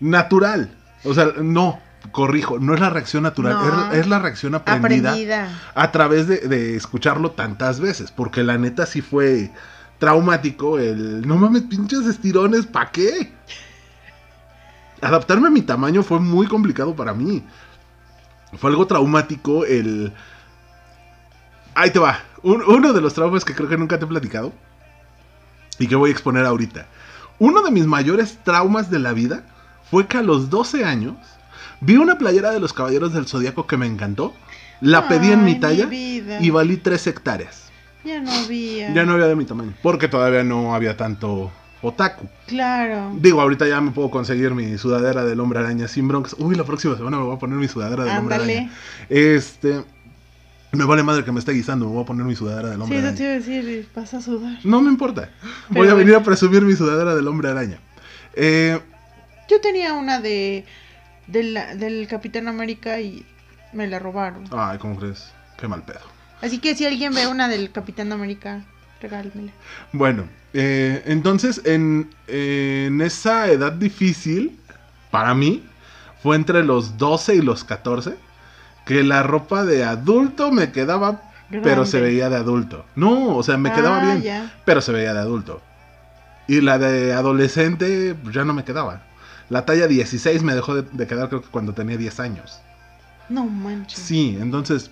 natural. O sea, no, corrijo, no es la reacción natural, No. es, es la reacción aprendida, Aprendida. a través de, de escucharlo tantas veces. Porque la neta sí fue traumático el, no mames, pinches estirones, ¿pa' qué? Adaptarme a mi tamaño fue muy complicado para mí. Fue algo traumático el... Ahí te va. Un- uno de los traumas que creo que nunca te he platicado y que voy a exponer ahorita. Uno de mis mayores traumas de la vida fue que a los 12 años vi una playera de los Caballeros del Zodíaco que me encantó. La pedí en mi talla y valí 3 hectáreas. Ya no había. Ya no había de mi tamaño. Porque todavía no había tanto otaku. Claro. Digo, ahorita ya me puedo conseguir mi sudadera del hombre araña sin broncas. Uy, la próxima semana me voy a poner mi sudadera del hombre araña. Este. Me vale madre que me esté guisando, me voy a poner mi sudadera del Sí, hombre eso araña. te iba a decir, vas a sudar. No me importa. Voy a venir bueno. a presumir mi sudadera del hombre araña. Eh, Yo tenía una de del, del Capitán América y me la robaron. ay, ¿cómo crees? Qué mal pedo. Así que si alguien ve una del Capitán América, regálemela. Bueno, eh, entonces en, en esa edad difícil, para mí, fue entre los 12 y los 14, que la ropa de adulto me quedaba, pero se veía de adulto. No, o sea, me quedaba Ah, bien, ya. pero se veía de adulto. Y la de adolescente ya no me quedaba. La talla 16 me dejó de, de quedar creo que cuando tenía 10 años. No manches. Sí, entonces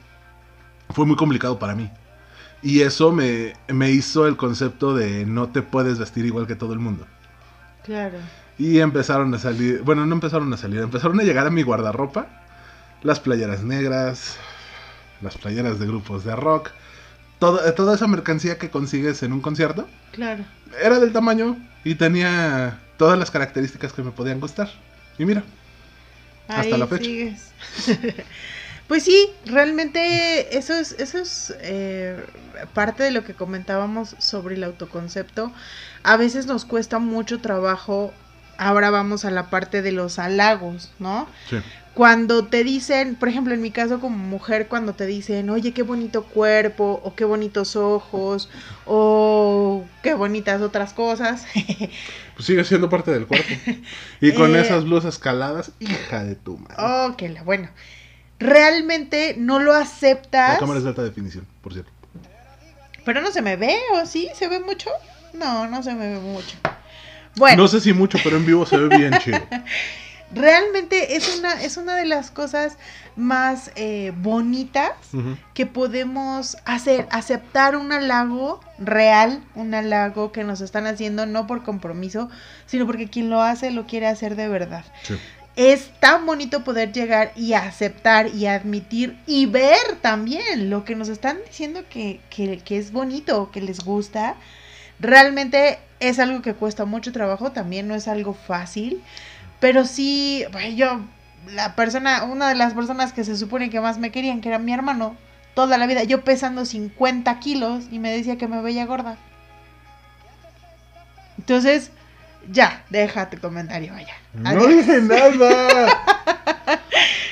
fue muy complicado para mí. Y eso me, me hizo el concepto de no te puedes vestir igual que todo el mundo. Claro. Y empezaron a salir, bueno, no empezaron a salir, empezaron a llegar a mi guardarropa las playeras negras, las playeras de grupos de rock, toda, toda esa mercancía que consigues en un concierto Claro. era del tamaño y tenía todas las características que me podían gustar. Y mira, Hasta la fecha. sigues. pues sí, realmente eso es, eso es eh, parte de lo que comentábamos sobre el autoconcepto. A veces nos cuesta mucho trabajo. Ahora vamos a la parte de los halagos, ¿no? sí. Cuando te dicen, por ejemplo, en mi caso como mujer, cuando te dicen, oye, qué bonito cuerpo, o qué bonitos ojos, o qué bonitas otras cosas, Pues sigue siendo parte del cuerpo. Y con Eh, esas blusas caladas, hija de tu madre. oh, que la bueno, realmente no lo La aceptas, cámara es de alta definición, por cierto. pero no se me ve, ¿o sí? ¿Se ve mucho? No, no se me ve mucho. Bueno, No sé si mucho, pero en vivo se ve bien chido. realmente es una, es una de las cosas más eh, bonitas que podemos hacer, aceptar un halago real, un halago que nos están haciendo no por compromiso, sino porque quien lo hace lo quiere hacer de verdad. Sí. Es tan bonito poder llegar y aceptar y admitir y ver también lo que nos están diciendo que, que, que es bonito, que les gusta. Realmente es algo que cuesta mucho trabajo, también no es algo fácil, pero sí, yo, la persona, una de las personas que se supone que más me querían, que era mi hermano, toda la vida, yo pesando 50 kilos y me decía que me veía gorda. Entonces, ya, deja tu comentario, vaya. No dije nada.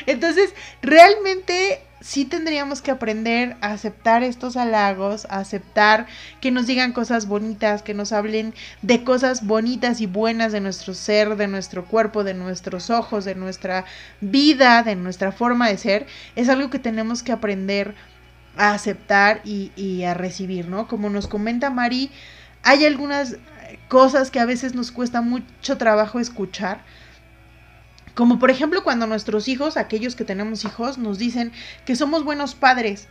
Entonces, realmente sí tendríamos que aprender a aceptar estos halagos, a aceptar que nos digan cosas bonitas, que nos hablen de cosas bonitas y buenas de nuestro ser, de nuestro cuerpo, de nuestros ojos, de nuestra vida, de nuestra forma de ser. Es algo que tenemos que aprender a aceptar y, y a recibir, ¿no? Como nos comenta Mari, hay algunas cosas que a veces nos cuesta mucho trabajo escuchar. Como por ejemplo cuando nuestros hijos, aquellos que tenemos hijos, nos dicen que somos buenos padres.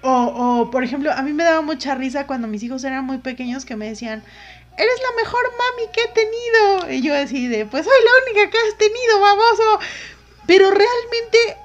O, o, por ejemplo, a mí me daba mucha risa cuando mis hijos eran muy pequeños que me decían, eres la mejor mami que he tenido. Y yo así pues soy la única que has tenido, baboso. Pero realmente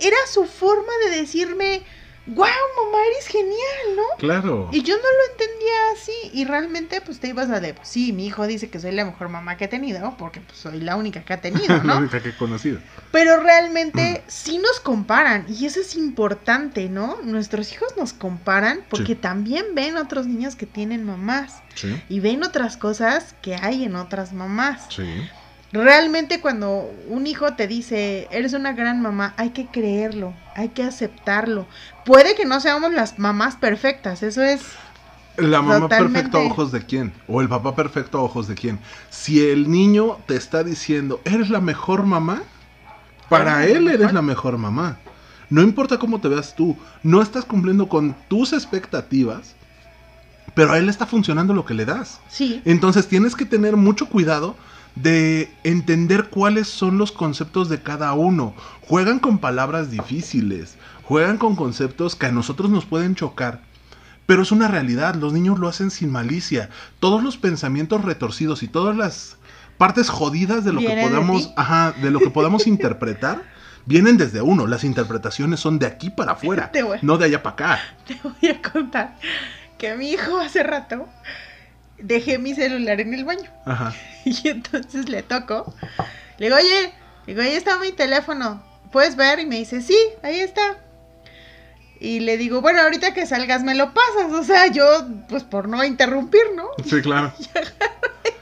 era su forma de decirme, wow, mamá, eres genial, ¿no? Claro. Y yo no lo entendía así. Y realmente, pues te ibas a de, pues, sí, mi hijo dice que soy la mejor mamá que ha tenido, porque pues, soy la única que ha tenido, la ¿no? única que he conocido. Pero realmente sí nos comparan. Y eso es importante, ¿no? Nuestros hijos nos comparan porque Sí. también ven otros niños que tienen mamás. Sí, Y ven otras cosas que hay en otras mamás. sí. Realmente cuando un hijo te dice, eres una gran mamá, hay que creerlo, hay que aceptarlo. Puede que no seamos las mamás perfectas, eso es... La mamá Totalmente. perfecta a ojos de quién? O el papá perfecto a ojos de quién? Si el niño te está diciendo, eres la mejor mamá, para él eres la mejor mamá. No importa cómo te veas tú, no estás cumpliendo con tus expectativas, pero a él está funcionando lo que le das. Sí, Entonces tienes que tener mucho cuidado de entender cuáles son los conceptos de cada uno. Juegan con palabras difíciles, juegan con conceptos que a nosotros nos pueden chocar. Pero es una realidad, los niños lo hacen sin malicia. Todos los pensamientos retorcidos y todas las partes jodidas de lo que de podamos, ti. ajá, de lo que podamos interpretar, vienen desde uno. Las interpretaciones son de aquí para afuera, no de allá para acá. te voy a contar que mi hijo hace rato dejé mi celular en el baño. Ajá. Y entonces le toco. Le digo, oye, le digo, ahí está mi teléfono. ¿Puedes ver? Y me dice, sí, ahí está. Y le digo, bueno, ahorita que salgas me lo pasas. O sea, yo, pues por no interrumpir, ¿no? Sí, claro.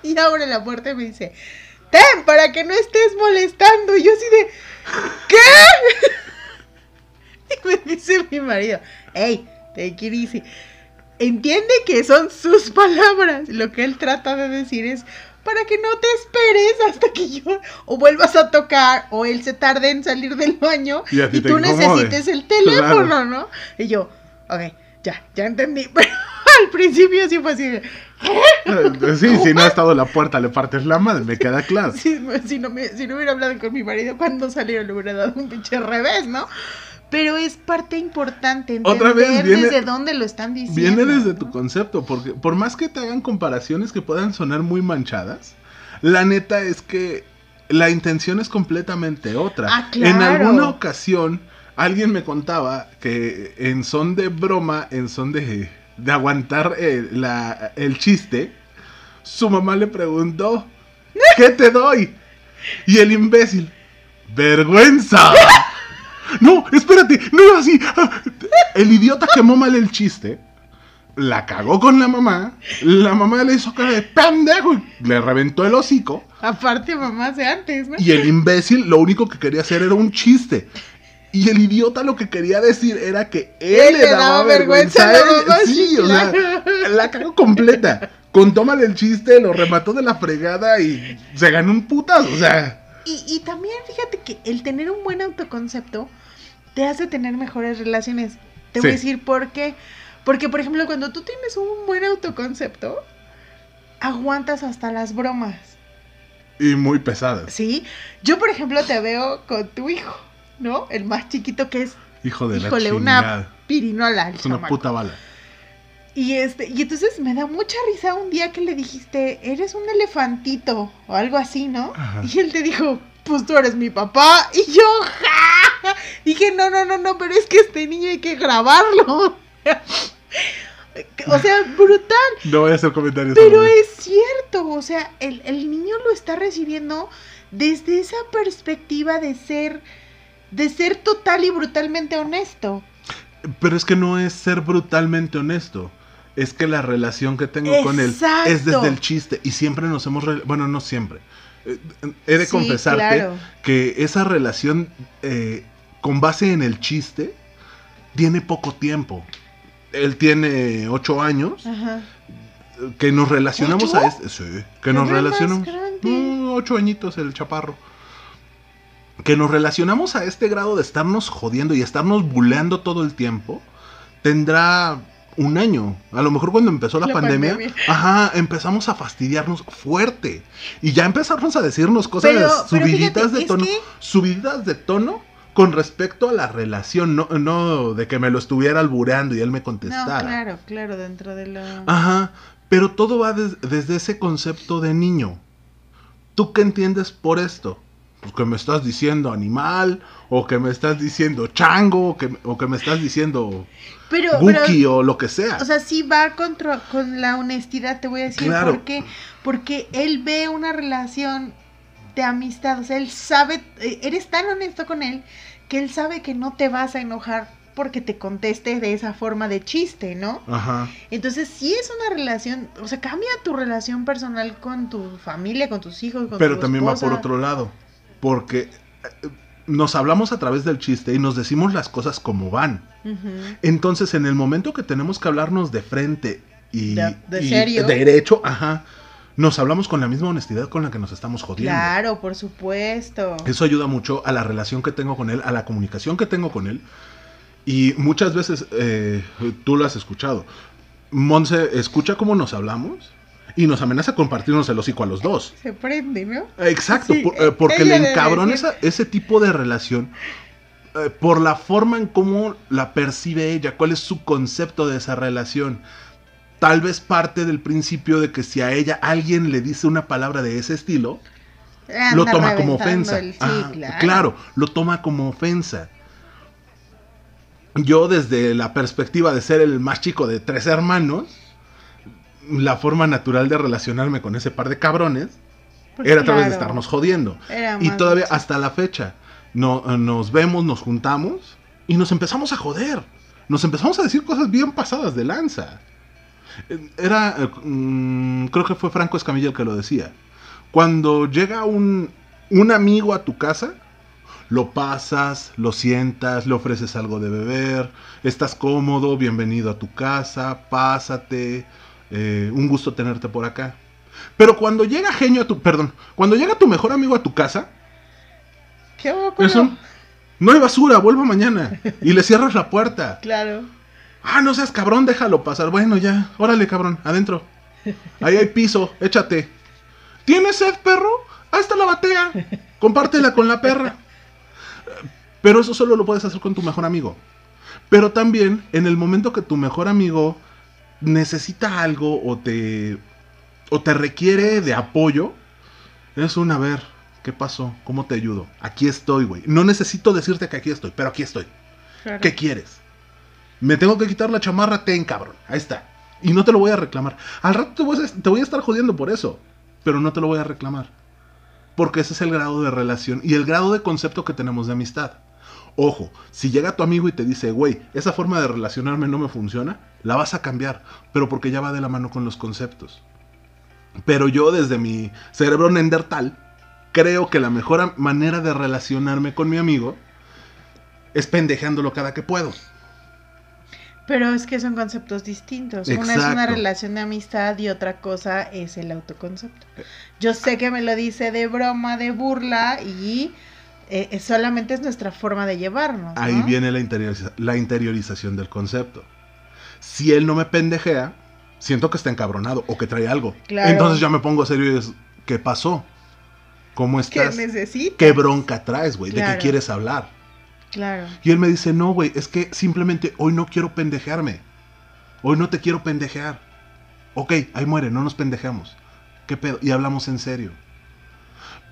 Y abre la puerta y me dice, ten, para que no estés molestando. Y yo así de, ¿qué? Y me dice mi marido, hey, take it easy. Entiende que son sus palabras. Lo que él trata de decir es, para que no te esperes hasta que yo o vuelvas a tocar o él se tarde en salir del baño Y y tú necesites el teléfono, Claro. ¿no? Y yo, ok, ya, ya entendí. Pero al principio sí fue así de, Eh, Sí, si no ha estado la puerta, le partes la madre, me queda claro. Si, si no me, si no hubiera hablado con mi marido cuando salió, le hubiera dado un pinche revés, ¿no? Pero es parte importante entender Otra vez viene- desde dónde lo están diciendo. Viene desde tu concepto, porque por más que te hagan comparaciones que puedan sonar muy manchadas, la neta es que la intención es completamente otra. Ah, En claro. alguna ocasión, alguien me contaba que en son de broma, en son de, de aguantar eh, la- el chiste, su mamá le preguntó, ¿qué te doy? Y el imbécil, vergüenza. No, espérate, no era así. El idiota quemó mal el chiste. La cagó con la mamá. La mamá le hizo cara de pendejo y le reventó el hocico. Aparte, mamá hace antes, ¿no? Y el imbécil lo único que quería hacer era un chiste. Y el idiota lo que quería decir era que él, le daba, vergüenza a la él. Sí, o sea, la cagó completa. Contó mal el chiste, lo remató de la fregada y se ganó un putazo. O sea, Y, y también fíjate que el tener un buen autoconcepto te hace tener mejores relaciones. Te voy a decir por qué. Porque, por ejemplo, cuando tú tienes un buen autoconcepto, aguantas hasta las bromas. y muy pesadas. ¿Sí? Yo, por ejemplo, te veo con tu hijo, ¿no? El más chiquito que es, Hijo de híjole, la una chingada. pirinola. el Es una chamaco. puta bala. Y este, y entonces me da mucha risa un día que le dijiste, eres un elefantito o algo así, ¿no? Ajá. Y él te dijo, pues tú eres mi papá. Y yo, ¡ja! Dije, no, no, no, no, pero es que este niño hay que grabarlo. o sea, brutal. No voy a hacer comentarios. Pero es cierto, o sea, el, el niño lo está recibiendo desde esa perspectiva de ser, de ser total y brutalmente honesto. Pero es que no es ser brutalmente honesto. Es que la relación que tengo con él es desde el chiste. Y siempre nos hemos... Bueno, no siempre. Eh, He de Sí, confesarte claro. que esa relación eh, con base en el chiste tiene poco tiempo. Él tiene ocho años. Ajá. Que nos relacionamos ¿Ocho? a este... Sí, que nos relacionamos... Mm, ocho añitos el chaparro. Que nos relacionamos a este grado de estarnos jodiendo y estarnos buleando todo el tiempo. Tendrá un año. A lo mejor cuando empezó la, La pandemia, pandemia. Ajá, empezamos a fastidiarnos fuerte. Y ya empezamos a decirnos cosas Pero- pero subiditas fíjate, de tono. que- Subiditas de tono con respecto a la relación. No, no de que me lo estuviera albureando y él me No, contestara. claro, claro, dentro de lo... Ajá, pero todo va des- desde ese concepto de niño. ¿Tú qué entiendes por esto? Pues, que me estás diciendo animal, o que me estás diciendo chango, o que, o que me estás diciendo Pero, buki pero, o lo que sea. o sea, sí va contra, con la honestidad, te voy a decir Claro. por qué. Porque él ve una relación de amistad, o sea, él sabe, eh, eres tan honesto con él que él sabe que no te vas a enojar porque te conteste de esa forma de chiste, ¿no? Ajá. Entonces, sí es una relación, o sea, cambia tu relación personal con tu familia, con tus hijos, con Pero tu también va por otro lado. Porque eh, nos hablamos a través del chiste y nos decimos las cosas como van. Entonces, en el momento que tenemos que hablarnos de frente y, De- de y serio. derecho, ajá, nos hablamos con la misma honestidad con la que nos estamos jodiendo. Claro, por supuesto. Eso ayuda mucho a la relación que tengo con él, a la comunicación que tengo con él. Y muchas veces, eh, tú lo has escuchado, Monse escucha cómo nos hablamos y nos amenaza con partirnos el hocico a los dos. Se prende, ¿no? Exacto, Sí, por- eh, porque le encabrona esa- ese tipo de relación eh, por la forma en cómo la percibe ella, cuál es su concepto de esa relación. Tal vez parte del principio de que si a ella alguien le dice una palabra de ese estilo, lo Anda toma como ofensa. el- sí, claro. claro, lo toma como ofensa. Yo desde la perspectiva de ser el más chico de tres hermanos, la forma natural de relacionarme con ese par de cabrones Pues era a través de estarnos jodiendo. Y todavía mucho. hasta la fecha, no, eh, nos vemos, nos juntamos y nos empezamos a joder. Nos empezamos a decir cosas bien pasadas de lanza. Eh, Era, eh, mm, creo que fue Franco Escamilla el que lo decía. Cuando llega un, un amigo a tu casa, lo pasas, lo sientas, le ofreces algo de beber, estás cómodo, bienvenido a tu casa, pásate, eh, un gusto tenerte por acá. Pero cuando llega genio a tu, perdón, cuando llega tu mejor amigo a tu casa, ¿Qué con un, no hay basura, vuelvo mañana. Y le cierras la puerta. Claro. Ah, no seas cabrón, déjalo pasar. Bueno, ya, órale, cabrón, adentro. Ahí hay piso, échate. ¿Tienes sed, perro? Ahí está la batea. Compártela con la perra. Pero eso solo lo puedes hacer con tu mejor amigo. Pero también, en el momento que tu mejor amigo necesita algo o te, o te requiere de apoyo, es un, a ver, ¿qué pasó? ¿Cómo te ayudo? Aquí estoy, güey. No necesito decirte que aquí estoy, pero aquí estoy. claro. ¿Qué quieres? Me tengo que quitar la chamarra, ten, cabrón. Ahí está. Y no te lo voy a reclamar. Al rato te voy a, te voy a estar jodiendo por eso. Pero no te lo voy a reclamar. Porque ese es el grado de relación y el grado de concepto que tenemos de amistad. Ojo, si llega tu amigo y te dice, güey, esa forma de relacionarme no me funciona, la vas a cambiar. Pero porque ya va de la mano con los conceptos. Pero yo desde mi cerebro nendertal, creo que la mejor manera de relacionarme con mi amigo es pendejándolo cada que puedo. Pero es que son conceptos distintos. Una es una relación de amistad y otra cosa es el autoconcepto. Yo sé que me lo dice de broma, de burla y eh, eh, solamente es nuestra forma de llevarnos. Ahí ¿no? viene la, interioriza- la interiorización del concepto. Si él no me pendejea, siento que está encabronado o que trae algo. Claro. Entonces ya me pongo serio y es, ¿qué pasó? ¿Cómo ¿Qué estás? necesitas? ¿Qué bronca traes, güey? ¿De qué quieres hablar? Claro. Y él me dice, no, güey, es que simplemente hoy no quiero pendejearme. Hoy no te quiero pendejear. Ok, ahí muere, no nos pendejamos. ¿Qué pedo? Y hablamos en serio.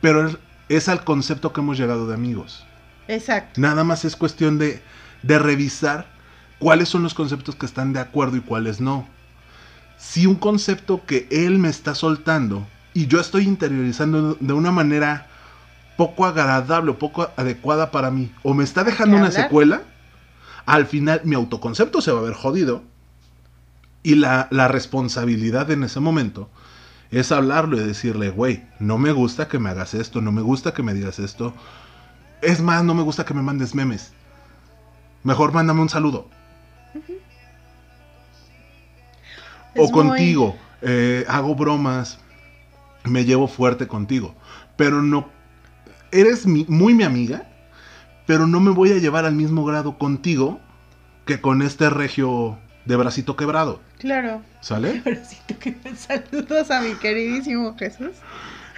Pero es, al concepto que hemos llegado de amigos. Exacto. Nada más es cuestión de, de revisar cuáles son los conceptos que están de acuerdo y cuáles no. Si un concepto que él me está soltando y yo estoy interiorizando de una manera poco agradable o poco adecuada para mí, o me está dejando ¿Qué una hablar? secuela, al final mi autoconcepto se va a ver jodido y la, la responsabilidad en ese momento es hablarlo y decirle, güey, no me gusta que me hagas esto, no me gusta que me digas esto, es más, no me gusta que me mandes memes. Mejor mándame un saludo. O Es muy- contigo. eh, hago bromas. Me llevo fuerte contigo. Pero no. Eres mi- muy mi amiga. Pero no me voy a llevar al mismo grado contigo que con este regio de bracito quebrado. Claro. ¿Sale? Ahora sí tú que me saludos a mi queridísimo Jesús.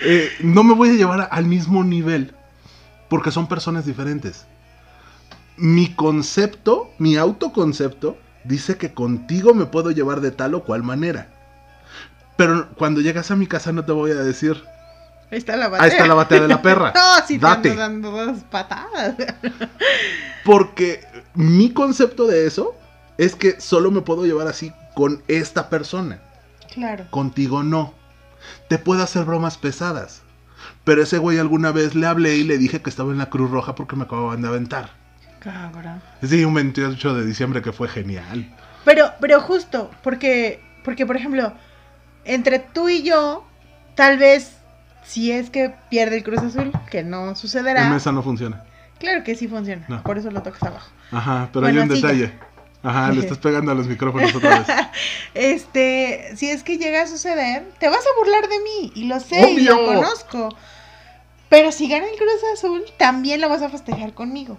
Eh, no me voy a llevar al mismo nivel porque son personas diferentes. Mi concepto, mi autoconcepto, dice que contigo me puedo llevar de tal o cual manera. Pero cuando llegas a mi casa no te voy a decir, Ahí está la batea. Ahí está la batea de la perra. No, Date. ando dando dos patadas. Porque mi concepto de eso es que solo me puedo llevar así con esta persona. Claro. Contigo no. Te puedo hacer bromas pesadas. Pero ese güey alguna vez le hablé y le dije que estaba en la Cruz Roja porque me acababan de aventar. Cabrón. Sí, un 28 de diciembre que fue genial. Pero, pero justo, porque, porque por ejemplo, entre tú y yo, tal vez, si es que pierde el Cruz Azul, que no sucederá. En mesa no funciona. Claro que sí funciona. No. Por eso lo tocas abajo. Ajá, pero Bueno, hay un ya. Ajá, le estás pegando a los micrófonos otra vez. Este, si es que llega a suceder, te vas a burlar de mí. Y lo sé, y lo conozco. Pero si gana el Cruz Azul, también lo vas a festejar conmigo.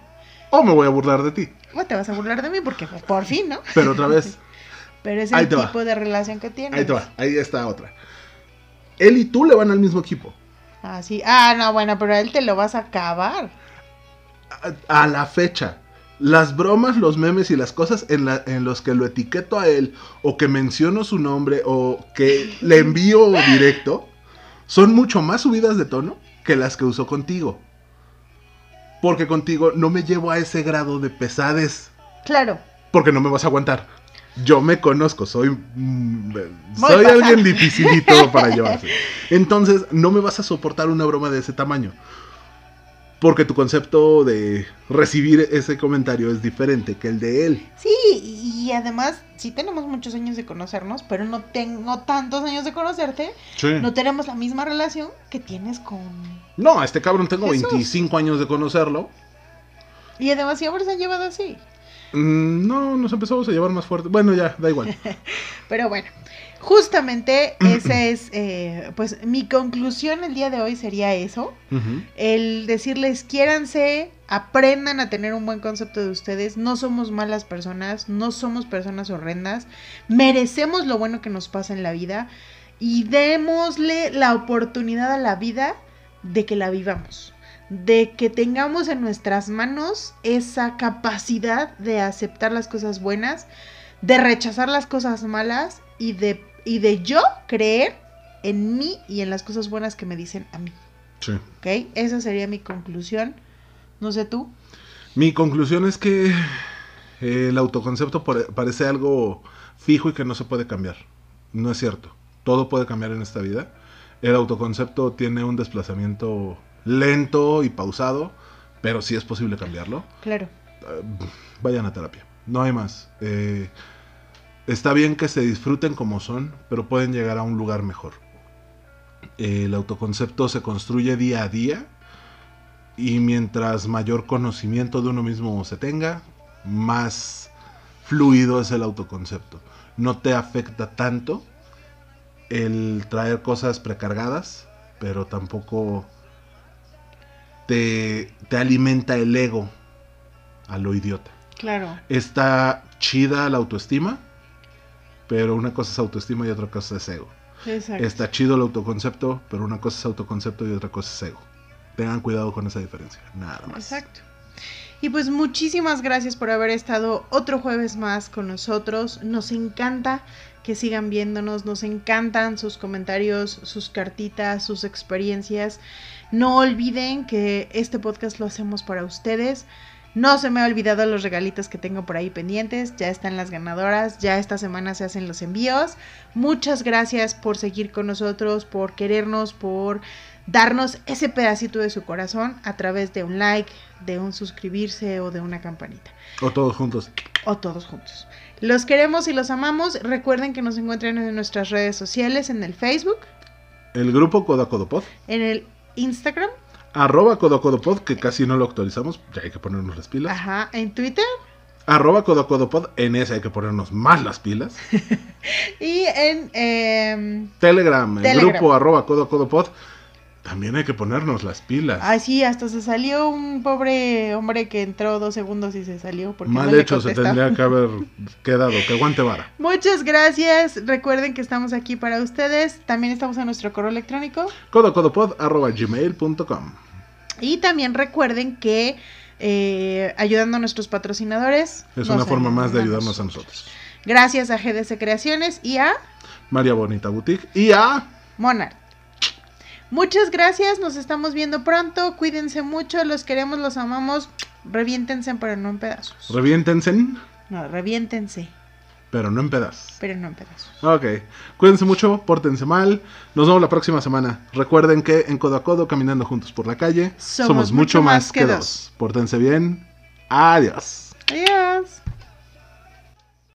O me voy a burlar de ti. Bueno, te vas a burlar de mí porque pues, por fin, ¿no? Pero otra vez, Pero es el va. tipo de relación que tienes. ahí te va, ahí está otra. Él y tú le van al mismo equipo. Ah, sí. Ah, no, bueno, pero a él te lo vas a acabar. a, a la fecha, las bromas, los memes y las cosas en, la- en los que lo etiqueto a él o que menciono su nombre o que le envío directo son mucho más subidas de tono que las que usó contigo. Porque contigo no me llevo a ese grado de pesades Claro. porque no me vas a aguantar. Yo me conozco, soy mm, soy alguien dificilito para llevarse. Entonces, no me vas a soportar una broma de ese tamaño. Porque tu concepto de recibir ese comentario es diferente que el de él. Sí, y además, sí tenemos muchos años de conocernos, pero no tengo tantos años de conocerte. No tenemos la misma relación que tienes con... No, a este cabrón tengo Jesús. 25 años de conocerlo. Y además siempre se han llevado así. Mm, no, nos empezamos a llevar más fuerte. Bueno, ya, da igual. Pero bueno, justamente esa es, eh, pues mi conclusión el día de hoy sería eso. El decirles, quiéranse, aprendan a tener un buen concepto de ustedes. No somos malas personas, no somos personas horrendas. Merecemos lo bueno que nos pasa en la vida y démosle la oportunidad a la vida de que la vivamos. De que tengamos en nuestras manos esa capacidad de aceptar las cosas buenas, de rechazar las cosas malas y de, y de yo creer en mí y en las cosas buenas que me dicen a mí. Sí. ¿Ok? Esa sería mi conclusión. No sé tú. Mi conclusión es que eh, el autoconcepto pare- parece algo fijo y que no se puede cambiar. No es cierto. Todo puede cambiar en esta vida. El autoconcepto tiene un desplazamiento lento y pausado, pero sí es posible cambiarlo. Claro. Eh, vayan a terapia. No hay más. Eh, está bien que se disfruten como son, pero pueden llegar a un lugar mejor. El autoconcepto se construye día a día y mientras mayor conocimiento de uno mismo se tenga, más fluido es el autoconcepto. No te afecta tanto el traer cosas precargadas, pero tampoco te, te alimenta el ego a lo idiota. Claro. Está chida la autoestima, pero una cosa es autoestima y otra cosa es ego. Exacto. Está chido el autoconcepto, pero una cosa es autoconcepto y otra cosa es ego. Tengan cuidado con esa diferencia, nada más. Exacto. Y pues muchísimas gracias por haber estado otro jueves más con nosotros. Nos encanta que sigan viéndonos, nos encantan sus comentarios, sus cartitas, sus experiencias. No olviden que este podcast lo hacemos para ustedes. No se me ha olvidado los regalitos que tengo por ahí pendientes. Ya están las ganadoras. Ya esta semana se hacen los envíos. Muchas gracias por seguir con nosotros, por querernos, por darnos ese pedacito de su corazón a través de un like, de un suscribirse o de una campanita. O todos juntos. O todos juntos. Los queremos y los amamos. Recuerden que nos encuentran en nuestras redes sociales, en el Facebook, El grupo Codacodopod, en el Instagram, arroba Codacodopod, que casi no lo actualizamos, ya hay que ponernos las pilas. ajá, en Twitter Arroba Codacodopod, en ese hay que ponernos más las pilas. y en em, Telegram, el Telegram. grupo arroba Codacodopod, también hay que ponernos las pilas. Ay, sí, hasta se salió un pobre hombre que entró dos segundos y se salió. Porque Mal no hecho se tendría que haber quedado, que aguante vara. Muchas gracias. Recuerden que estamos aquí para ustedes. También estamos en nuestro correo electrónico. Codacodopod arroba gmail.com. Y también recuerden que eh, ayudando a nuestros patrocinadores. Es una forma más de ayudarnos a nosotros. Gracias a GDC Creaciones y a María Bonita Boutique y a Monarch. Muchas gracias, nos estamos viendo pronto. Cuídense mucho, los queremos, los amamos. Reviéntense, pero no en pedazos. Reviéntense, No, reviéntense, pero no en pedazos. pero no en pedazos. Ok, cuídense mucho, pórtense mal. Nos vemos la próxima semana. Recuerden que en Codo a Codo, caminando juntos por la calle, Somos mucho más que dos. Pórtense bien. Adiós.